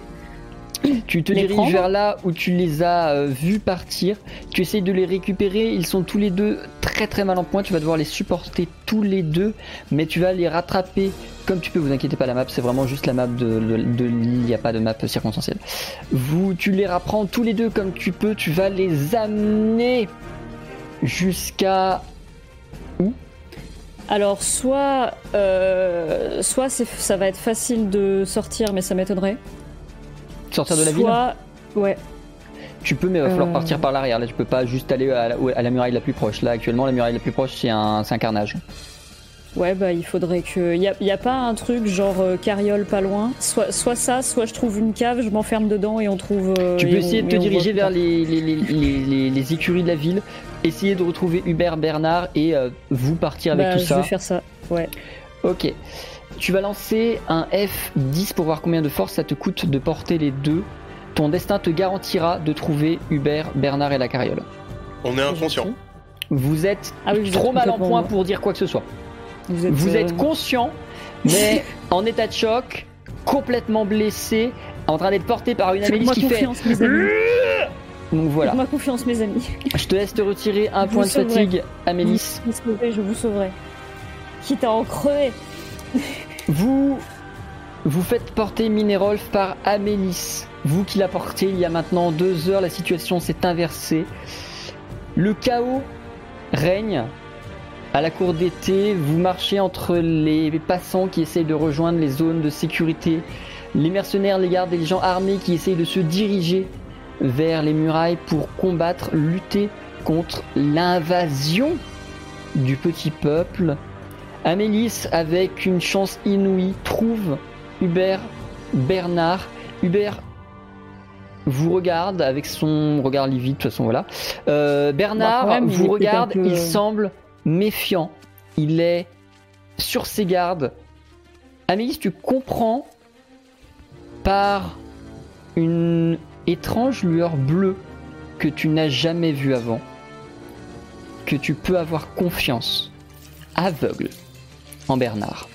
Tu te
Les
diriges
prendre
vers là où tu les as euh, vus partir. Tu essayes de les récupérer. Ils sont tous les deux très très mal en point. Tu vas devoir les supporter tous les deux. Mais tu vas les rattraper comme tu peux. Vous inquiétez pas, la map c'est vraiment juste la map de, de, de l'île. Il n'y a pas de map circonstancielle. Vous, tu les rapprends tous les deux comme tu peux. Tu vas les amener jusqu'à.
Alors, soit, euh, soit ça va être facile de sortir, mais ça m'étonnerait.
Sortir de la ville.
Ouais.
Tu peux, mais il va falloir
Euh.
partir par l'arrière. Là, tu peux pas juste aller à la, à la muraille la plus proche. Là, actuellement, la muraille la plus proche, c'est un, carnage.
Ouais, bah il faudrait que. Y a, y a pas un truc genre euh, carriole pas loin? Soit, soit ça, soit je trouve une cave, je m'enferme dedans et on trouve. euh,
Tu peux
on-
essayer de te diriger
voit
vers les, les, les, les, les- les écuries de la ville, essayer de retrouver Hubert Bernard et euh, vous partir avec
Bah,
tout
je
ça.
vais faire ça. Ouais.
Ok. Tu vas lancer un F10 pour voir combien de force ça te coûte de porter les deux. Ton destin te garantira de trouver Hubert, Bernard et la carriole.
On est inconscient.
Vous êtes
Ah oui, vous êtes
trop mal en point pour dire quoi que ce soit.
Vous êtes.
Vous
euh,
êtes conscient, mais en état de choc, complètement blessé, en train d'être porté par une Amélie qui fait. Donc voilà.
Faites-moi confiance, mes amis.
Je te laisse te retirer un
Je
point de
sauverai.
fatigue, Amélie.
Je vous sauverai, je vous sauverai. Quitte à en crever.
Vous vous faites porter Minérolf par Amélis. Vous qui la portez il y a maintenant deux heures, la situation s'est inversée. Le chaos règne à la cour d'été. Vous marchez entre les passants qui essayent de rejoindre les zones de sécurité, les mercenaires, les gardes et les gens armés qui essayent de se diriger vers les murailles pour combattre, lutter contre l'invasion du petit peuple. Amélis, avec une chance inouïe, trouve Hubert Bernard. Hubert vous regarde avec son regard livide, de toute façon, voilà. Euh, Bernard
Bah, même,
vous regarde,
peu-
il semble méfiant. Il est sur ses gardes. Amélis, tu comprends par une étrange lueur bleue que tu n'as jamais vue avant que tu peux avoir confiance aveugle en Bernard.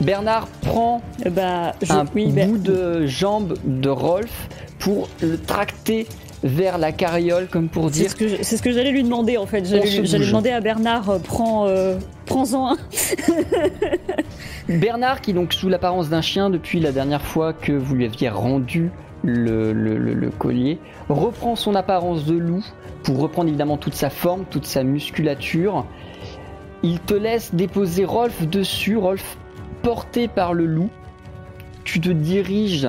Bernard prend
Bah, je.
un
oui,
bout de jambe de Rolf pour le tracter vers la carriole comme pour dire
c'est ce que j'allais lui demander en fait. J'allais demander à Bernard, euh, prends, euh, prends-en un.
Bernard, qui donc sous l'apparence d'un chien depuis la dernière fois que vous lui aviez rendu le, le- le- le collier, reprend son apparence de loup pour reprendre évidemment toute sa forme, toute sa musculature. Il te laisse déposer Rolf dessus, Rolf porté par le loup. Tu te diriges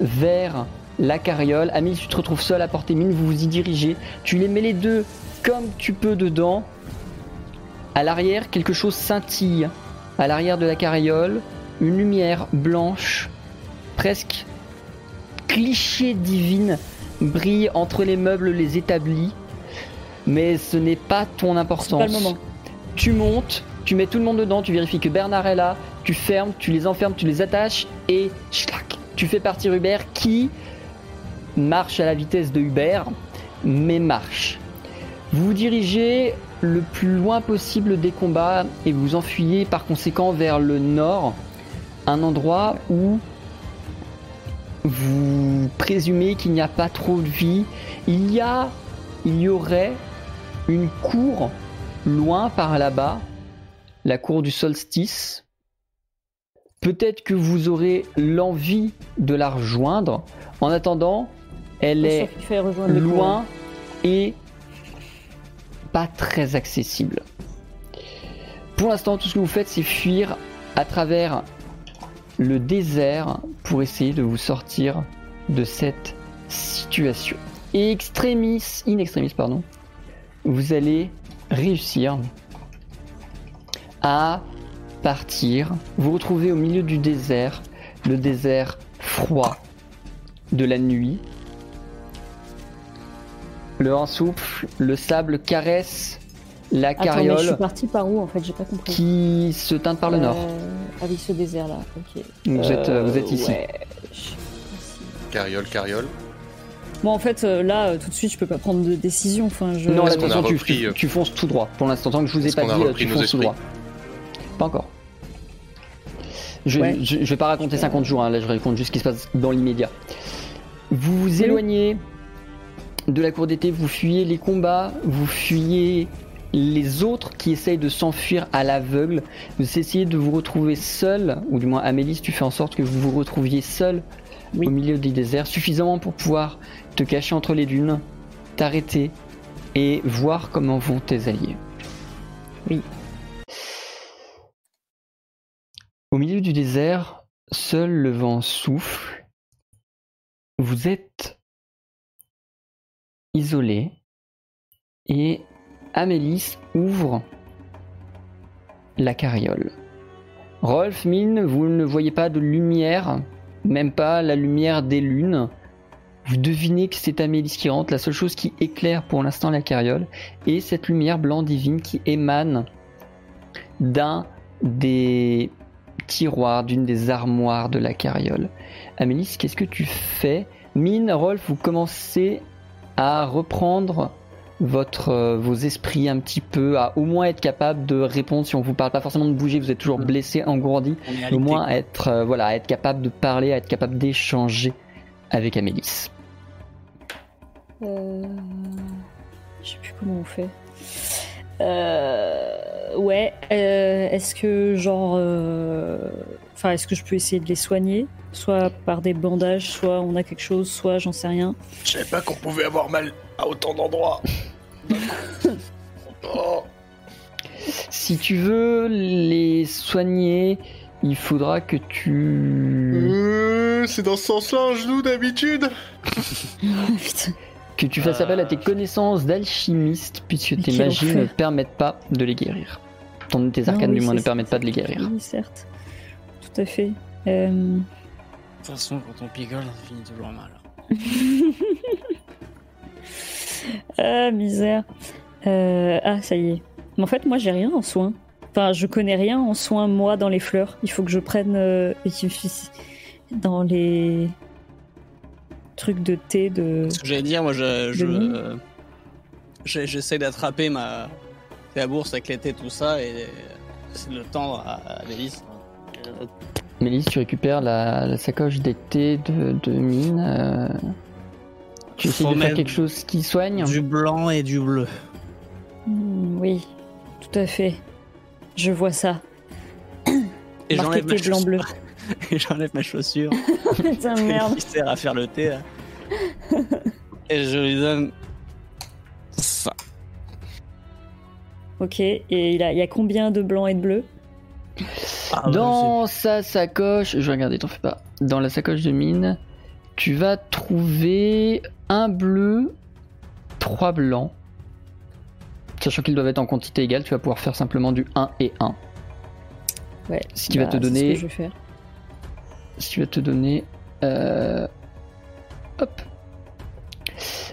vers la carriole. Amil, tu te retrouves seul à porter mine, vous vous y dirigez. Tu les mets les deux comme tu peux dedans. À l'arrière, quelque chose scintille. À l'arrière de la carriole, une lumière blanche, presque cliché divine, brille entre les meubles les établis. Mais ce n'est pas ton importance.
pas le moment.
Tu montes, tu mets tout le monde dedans, tu vérifies que Bernard est là, tu fermes, tu les enfermes, tu les attaches et tu fais partir Hubert qui marche à la vitesse de Hubert, mais marche. Vous vous dirigez le plus loin possible des combats et vous enfuyez par conséquent vers le nord, un endroit où vous présumez qu'il n'y a pas trop de vie. Il y a, il y aurait une cour loin par là-bas, la cour du solstice. Peut-être que vous aurez l'envie de la rejoindre. En attendant, elle est
rejoindre
loin et pas très accessible. Pour l'instant, tout ce que vous faites, c'est fuir à travers le désert pour essayer de vous sortir de cette situation. Et extremis, in extremis, pardon, vous allez réussir à partir, vous retrouvez au milieu du désert, le désert froid de la nuit. Le vent souffle, le sable caresse la
Attends, mais je
carriole
suis parti par où en fait? J'ai pas compris.
qui se teinte par le nord.
Euh, Avec ce désert là, ok.
Vous êtes, euh, vous êtes ici.
ouais,
Carriole, carriole.
Bon, en fait, euh, là, tout de suite, je peux pas prendre de décision. Enfin, je...
Non, là, tu,
repris,
tu-
euh,
tu fonces tout droit. Pour l'instant, tant que je vous ai pas dit, tu fonces tout droit. Pas encore. Je,
Ouais.
je, je vais pas raconter 50 jours, hein, là je raconte juste ce qui se passe dans l'immédiat. Vous vous
Oui.
éloignez de la cour d'été, vous fuyez les combats, vous fuyez les autres qui essayent de s'enfuir à l'aveugle. Vous essayez de vous retrouver seul, ou du moins Amélie, tu fais en sorte que vous vous retrouviez seul
Oui.
au milieu du désert, suffisamment pour pouvoir te cacher entre les dunes, t'arrêter et voir comment vont tes alliés.
Oui.
Au milieu du désert, seul le vent souffle. Vous êtes isolé et Amélis ouvre la carriole. Rolf, Mine, vous ne voyez pas de lumière, même pas la lumière des lunes. Vous devinez que c'est Amélis qui rentre. La seule chose qui éclaire pour l'instant la carriole est cette lumière blanc divine qui émane d'un des tiroirs, d'une des armoires de la carriole. Amélis, qu'est-ce que tu fais? Mine, Rolf, vous commencez à reprendre votre, euh, vos esprits un petit peu, à au moins être capable de répondre si on vous parle pas forcément de bouger, vous êtes toujours blessé, engourdi, au moins à être, euh, voilà, à être capable de parler, à être capable d'échanger avec Amélis.
Euh... Je sais plus comment on fait. Euh... Ouais, euh, est-ce que genre... Enfin, est-ce que je peux essayer de les soigner? Soit par des bandages, soit on a quelque chose, soit j'en sais rien.
Je savais pas qu'on pouvait avoir mal à autant d'endroits. oh.
Si tu veux les soigner, il faudra que tu
Euh, c'est dans ce sens-là un genou d'habitude
que tu fasses appel à tes
Euh.
connaissances d'alchimiste puisque
Mais
tes magies ne permettent pas de les guérir. Ton, tes
Ah
arcanes
oui,
du moins ne permettent pas de les guérir.
Oui, certes. Tout à fait. Euh...
De toute façon, quand on pigole, ça finit toujours mal.
Ah, misère. Euh, Ah, ça y est. Mais en fait, moi, j'ai rien en soins. Enfin, je connais rien en soins, moi, dans les fleurs. Il faut que je prenne. euh, dans les trucs de thé de.
Ce que j'allais dire, moi, je, euh, j'essaie d'attraper ma la bourse avec l'été, tout ça, et c'est de le tendre à, à Délice.
Mélisse, tu récupères la, la sacoche d'été de, de mine. euh, Tu essaies
Faut
de faire quelque chose qui soigne
Du blanc et du bleu.
Hmm, oui, tout à fait. Je vois ça.
Et j'enlève ma
blanc-bleu.
chaussure. Et j'enlève ma chaussure
Putain, merde.
qui sert à faire le thé. là. Et je lui donne ça.
Ok, et il, a, il y a combien de blanc et de bleu?
Ah,
Dans sa sacoche, je vais regarder, t'en fais pas. Dans la sacoche de mine, tu vas trouver un bleu, trois blancs. Sachant qu'ils doivent être en quantité égale, tu vas pouvoir faire simplement du 1 et 1.
Ouais.
Ce qui va
bah,
te
c'est ce
donner-
que je vais faire.
Ce qui va te donner. euh, Hop.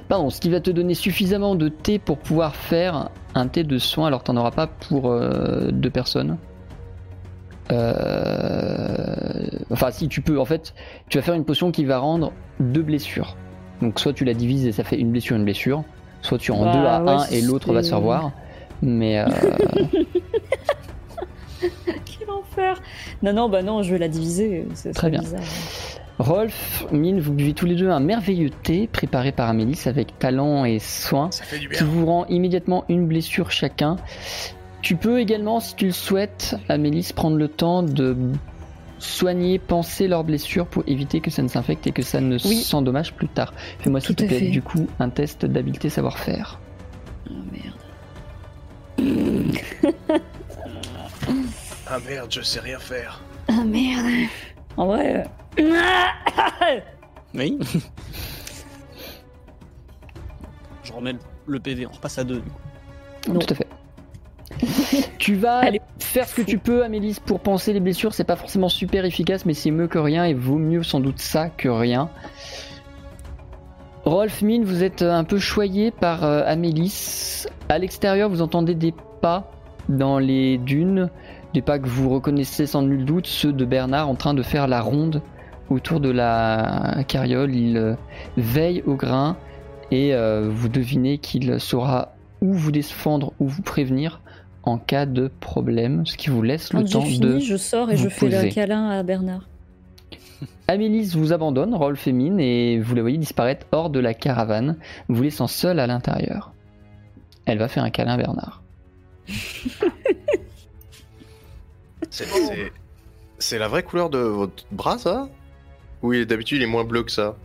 Pardon, ce qui va te donner suffisamment de thé pour pouvoir faire un thé de soin. Alors, t'en auras pas pour euh, deux personnes. Euh, Enfin, si tu peux, en fait, tu vas faire une potion qui va rendre deux blessures. Donc, soit tu la divises et ça fait une blessure, une blessure. Soit tu rends
Bah,
deux à
ouais,
un et l'autre va se
c'est-
faire voir. Mais euh,
Quel enfer Non, non, bah non, je vais la diviser. C'est
Très bien.
bizarre.
Rolf, Mine, vous buvez tous les deux un merveilleux thé préparé par Amélis avec talent et soin
Ça fait du
qui vous rend immédiatement une blessure chacun. Tu peux également, si tu le souhaites, Amélis, prendre le temps de soigner, penser leurs blessures pour éviter que ça ne s'infecte et que ça ne
Oui.
s'endommage plus tard. Fais-moi s'il
Tout
te
à
plaît,
fait.
du coup, un test d'habileté savoir-faire.
Oh merde.
Ah merde, je sais rien faire.
Ah merde. En vrai. euh,
Oui. Je remets le PV, on repasse à deux. du coup.
Non.
Tout à fait. tu vas
Allez.
faire ce que tu peux, Amélis, pour penser les blessures. C'est pas forcément super efficace, mais c'est mieux que rien et vaut mieux sans doute ça que rien. Rolf, Mine, vous êtes un peu choyé par euh, Amélis. À l'extérieur, vous entendez des pas dans les dunes, des pas que vous reconnaissez sans nul doute, ceux de Bernard en train de faire la ronde autour de la carriole. Il euh, veille au grain et euh, vous devinez qu'il saura ou vous défendre ou vous prévenir en cas de problème, ce qui vous laisse le
Quand
temps
fini,
de...
je sors et je
vous
fais
poser.
le câlin à Bernard.
Amélis vous abandonne, Rolf et Mine, et vous la voyez disparaître hors de la caravane, vous laissant seul à l'intérieur. Elle va faire un câlin à Bernard.
C'est la vraie couleur de votre bras, ça? Oui, d'habitude, il est moins bleu que ça?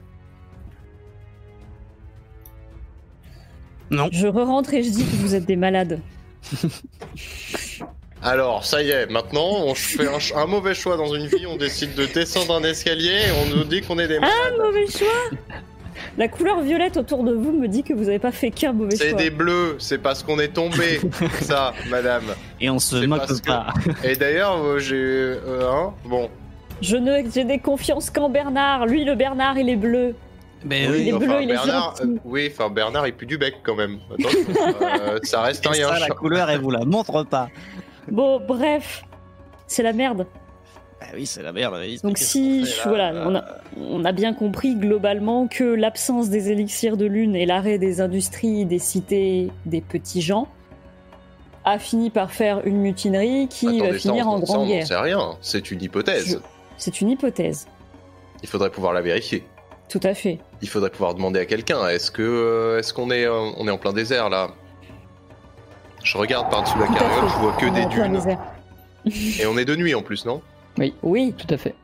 Non.
Je re-rentre et je dis que vous êtes des malades.
Alors, ça y est, maintenant, on fait un, mauvais choix dans une vie, on décide de descendre un escalier et on nous dit qu'on est des malades.
Mauvais choix La couleur violette autour de vous me dit que vous n'avez pas fait qu'un mauvais
C'est
choix.
des bleus, c'est parce qu'on est tombé, ça, madame.
Et on se
C'est
moque
que-
pas.
Et d'ailleurs, euh, j'ai... euh, hein bon.
Je ne j'ai des confiances qu'en Bernard. Lui, le Bernard, il est bleu.
Mais
Oui, est
oui,
bleu, est
Bernard, euh, oui, enfin, Bernard, il pue du bec, quand même. Attention, euh, ça reste un
ça, la couleur, elle vous la montre pas.
Bon, bref, c'est la merde.
Bah oui, c'est la merde.
Donc si,
qu'on fait, là
voilà, on a, on a bien compris globalement que l'absence des élixirs de lune et l'arrêt des industries des cités des petits gens a fini par faire une mutinerie qui va
Attendez, ça,
finir
on-
en
ça, on
grande guerre.
sait rien, c'est une hypothèse.
C'est une hypothèse,
Il faudrait pouvoir la vérifier.
Tout à fait.
Il faudrait pouvoir demander à quelqu'un. Est-ce que euh, est-ce qu'on est euh, on est en plein désert là? Je regarde par-dessous la carriole, je vois que
On
des
en
dunes. Et on est de nuit en plus, non?
Oui,
Tout à fait.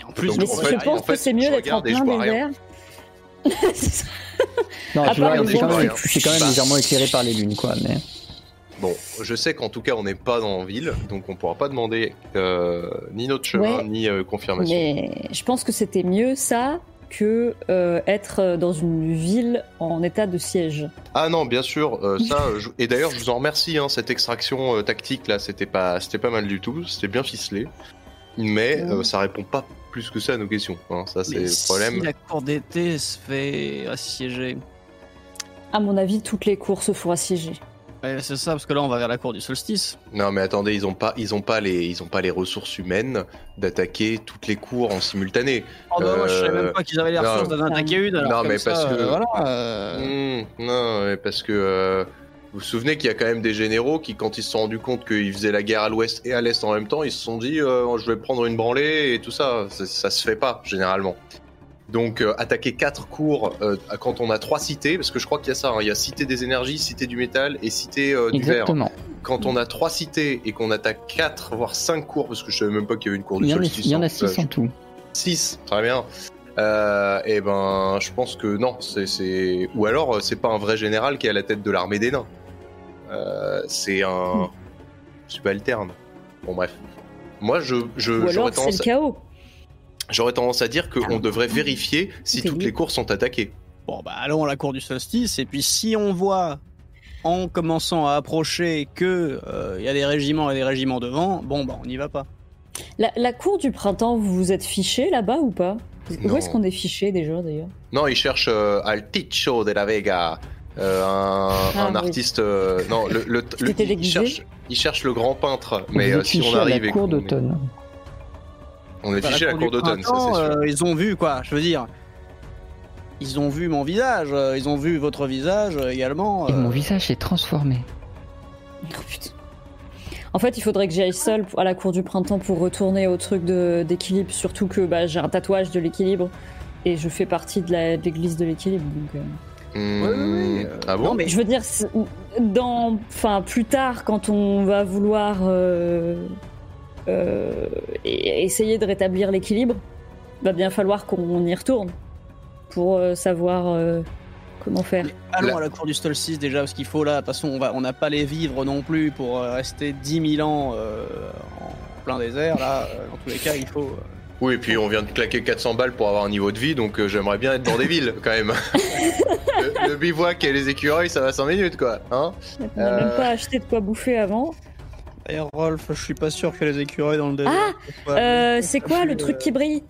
Et en plus,
Donc,
mais
en
je
fait-
pense
en fait,
que c'est mieux d'être en
regarde et je
plein
vois rien.
désert.
Non, tu vois, c'est quand, même- c'est quand même
Bah.
légèrement éclairé par les lunes, quoi. Mais...
Bon, je sais qu'en tout cas on n'est pas dans la ville, donc on pourra pas demander euh, ni notre chemin
Ouais.
ni euh, confirmation.
Mais je pense que c'était mieux ça que euh, être dans une ville en état de siège.
Ah non, bien sûr, euh, ça. euh, je- Et d'ailleurs, je vous en remercie. Hein, cette extraction euh, tactique là, c'était pas, c'était pas mal du tout. C'était bien ficelé, mais euh, ça répond pas plus que ça à nos questions. hein. Ça, c'est
mais
le problème.
Si la cour d'été se fait assiéger.
À mon avis, toutes les cours se font assiéger.
Ouais, c'est ça, parce que là, on va vers la cour du solstice.
Non, mais attendez, ils ont pas, ils ont pas les, ils ont pas les ressources humaines d'attaquer toutes les cours en simultané.
Oh bah, moi, je savais
Euh,
même pas qu'ils avaient les
non.
ressources d'en attaquer une. alors
Non,
comme
mais
ça,
parce que-
euh, voilà. euh,
Hmm, non, mais parce que euh, vous vous souvenez qu'il y a quand même des généraux qui, quand ils se sont rendus compte qu'ils faisaient la guerre à l'ouest et à l'est en même temps, ils se sont dit euh, je vais prendre une branlée et tout ça. Ça, ça se fait pas généralement. Donc euh, attaquer quatre cours euh, quand on a trois cités, parce que je crois qu'il y a ça, hein, il y a cité des énergies, cité du métal et cité euh, du verre.
Exactement.
Quand on a trois cités et qu'on attaque quatre voire cinq cours, parce que je savais même pas qu'il y avait une cour du
Il
solstice.
il y en a six
Euh,
en tout.
6, très bien. Euh, et ben, je pense que non, c'est, c'est... ou alors c'est pas un vrai général qui est à la tête de l'armée des nains. Euh, c'est un subalterne. Bon bref. Moi, je, je
Ou
j'aurais
alors c'est
tendance,
le chaos.
J'aurais tendance à dire qu'on devrait vérifier si toutes les cours sont attaquées.
Bon, bah, allons à la cour du solstice, et puis si on voit, en commençant à approcher, que euh, il y a des régiments et des régiments devant, bon, bah, on n'y va pas.
La, la cour du printemps, vous vous êtes fiché là-bas ou pas?
Non.
Où est-ce qu'on est fiché déjà d'ailleurs?
Non, il cherche euh, Al Ticho de la Vega, euh, un,
Ah,
un
oui.
artiste. euh, non, le, le, le- il, cherche, il cherche le grand peintre, mais euh, si on
fiché à
arrive
la cour
est-
d'automne.
On est fiché à la cour d'automne, ça c'est sûr.
euh, ils ont vu, quoi, je veux dire. Ils ont vu mon visage, euh, ils ont vu votre visage euh, également.
Et mon visage est transformé.
Oh, putain. En fait, il faudrait que j'aille seule à la cour du printemps pour retourner au truc de- d'équilibre, surtout que bah, j'ai un tatouage de l'équilibre et je fais partie de l'église de l'équilibre. Donc, euh,
Hmm,
Ouais, ouais, ouais, euh,
ah bon
non, mais-
je veux dire, dans, enfin, plus tard, quand on va vouloir euh, et- essayer de rétablir l'équilibre, va bien falloir qu'on y retourne pour euh, savoir euh, comment faire.
Allons à la cour du solstice déjà, parce qu'il faut là, de toute façon, on n'a pas les vivres non plus pour euh, rester 10 000 ans euh, en plein désert. Là, euh, dans tous les cas, il faut. euh,
Oui, et puis on vient de claquer 400 balles pour avoir un niveau de vie, donc euh, j'aimerais bien être dans des villes quand même. le, le bivouac et les écureuils, ça va 5 minutes quoi. Hein
On n'a même
Euh.
pas acheté de quoi bouffer avant.
D'ailleurs, Rolf, je suis pas sûr que les écureuils dans le désert.
Ah Euh, c'est quoi le
Euh,
truc qui brille?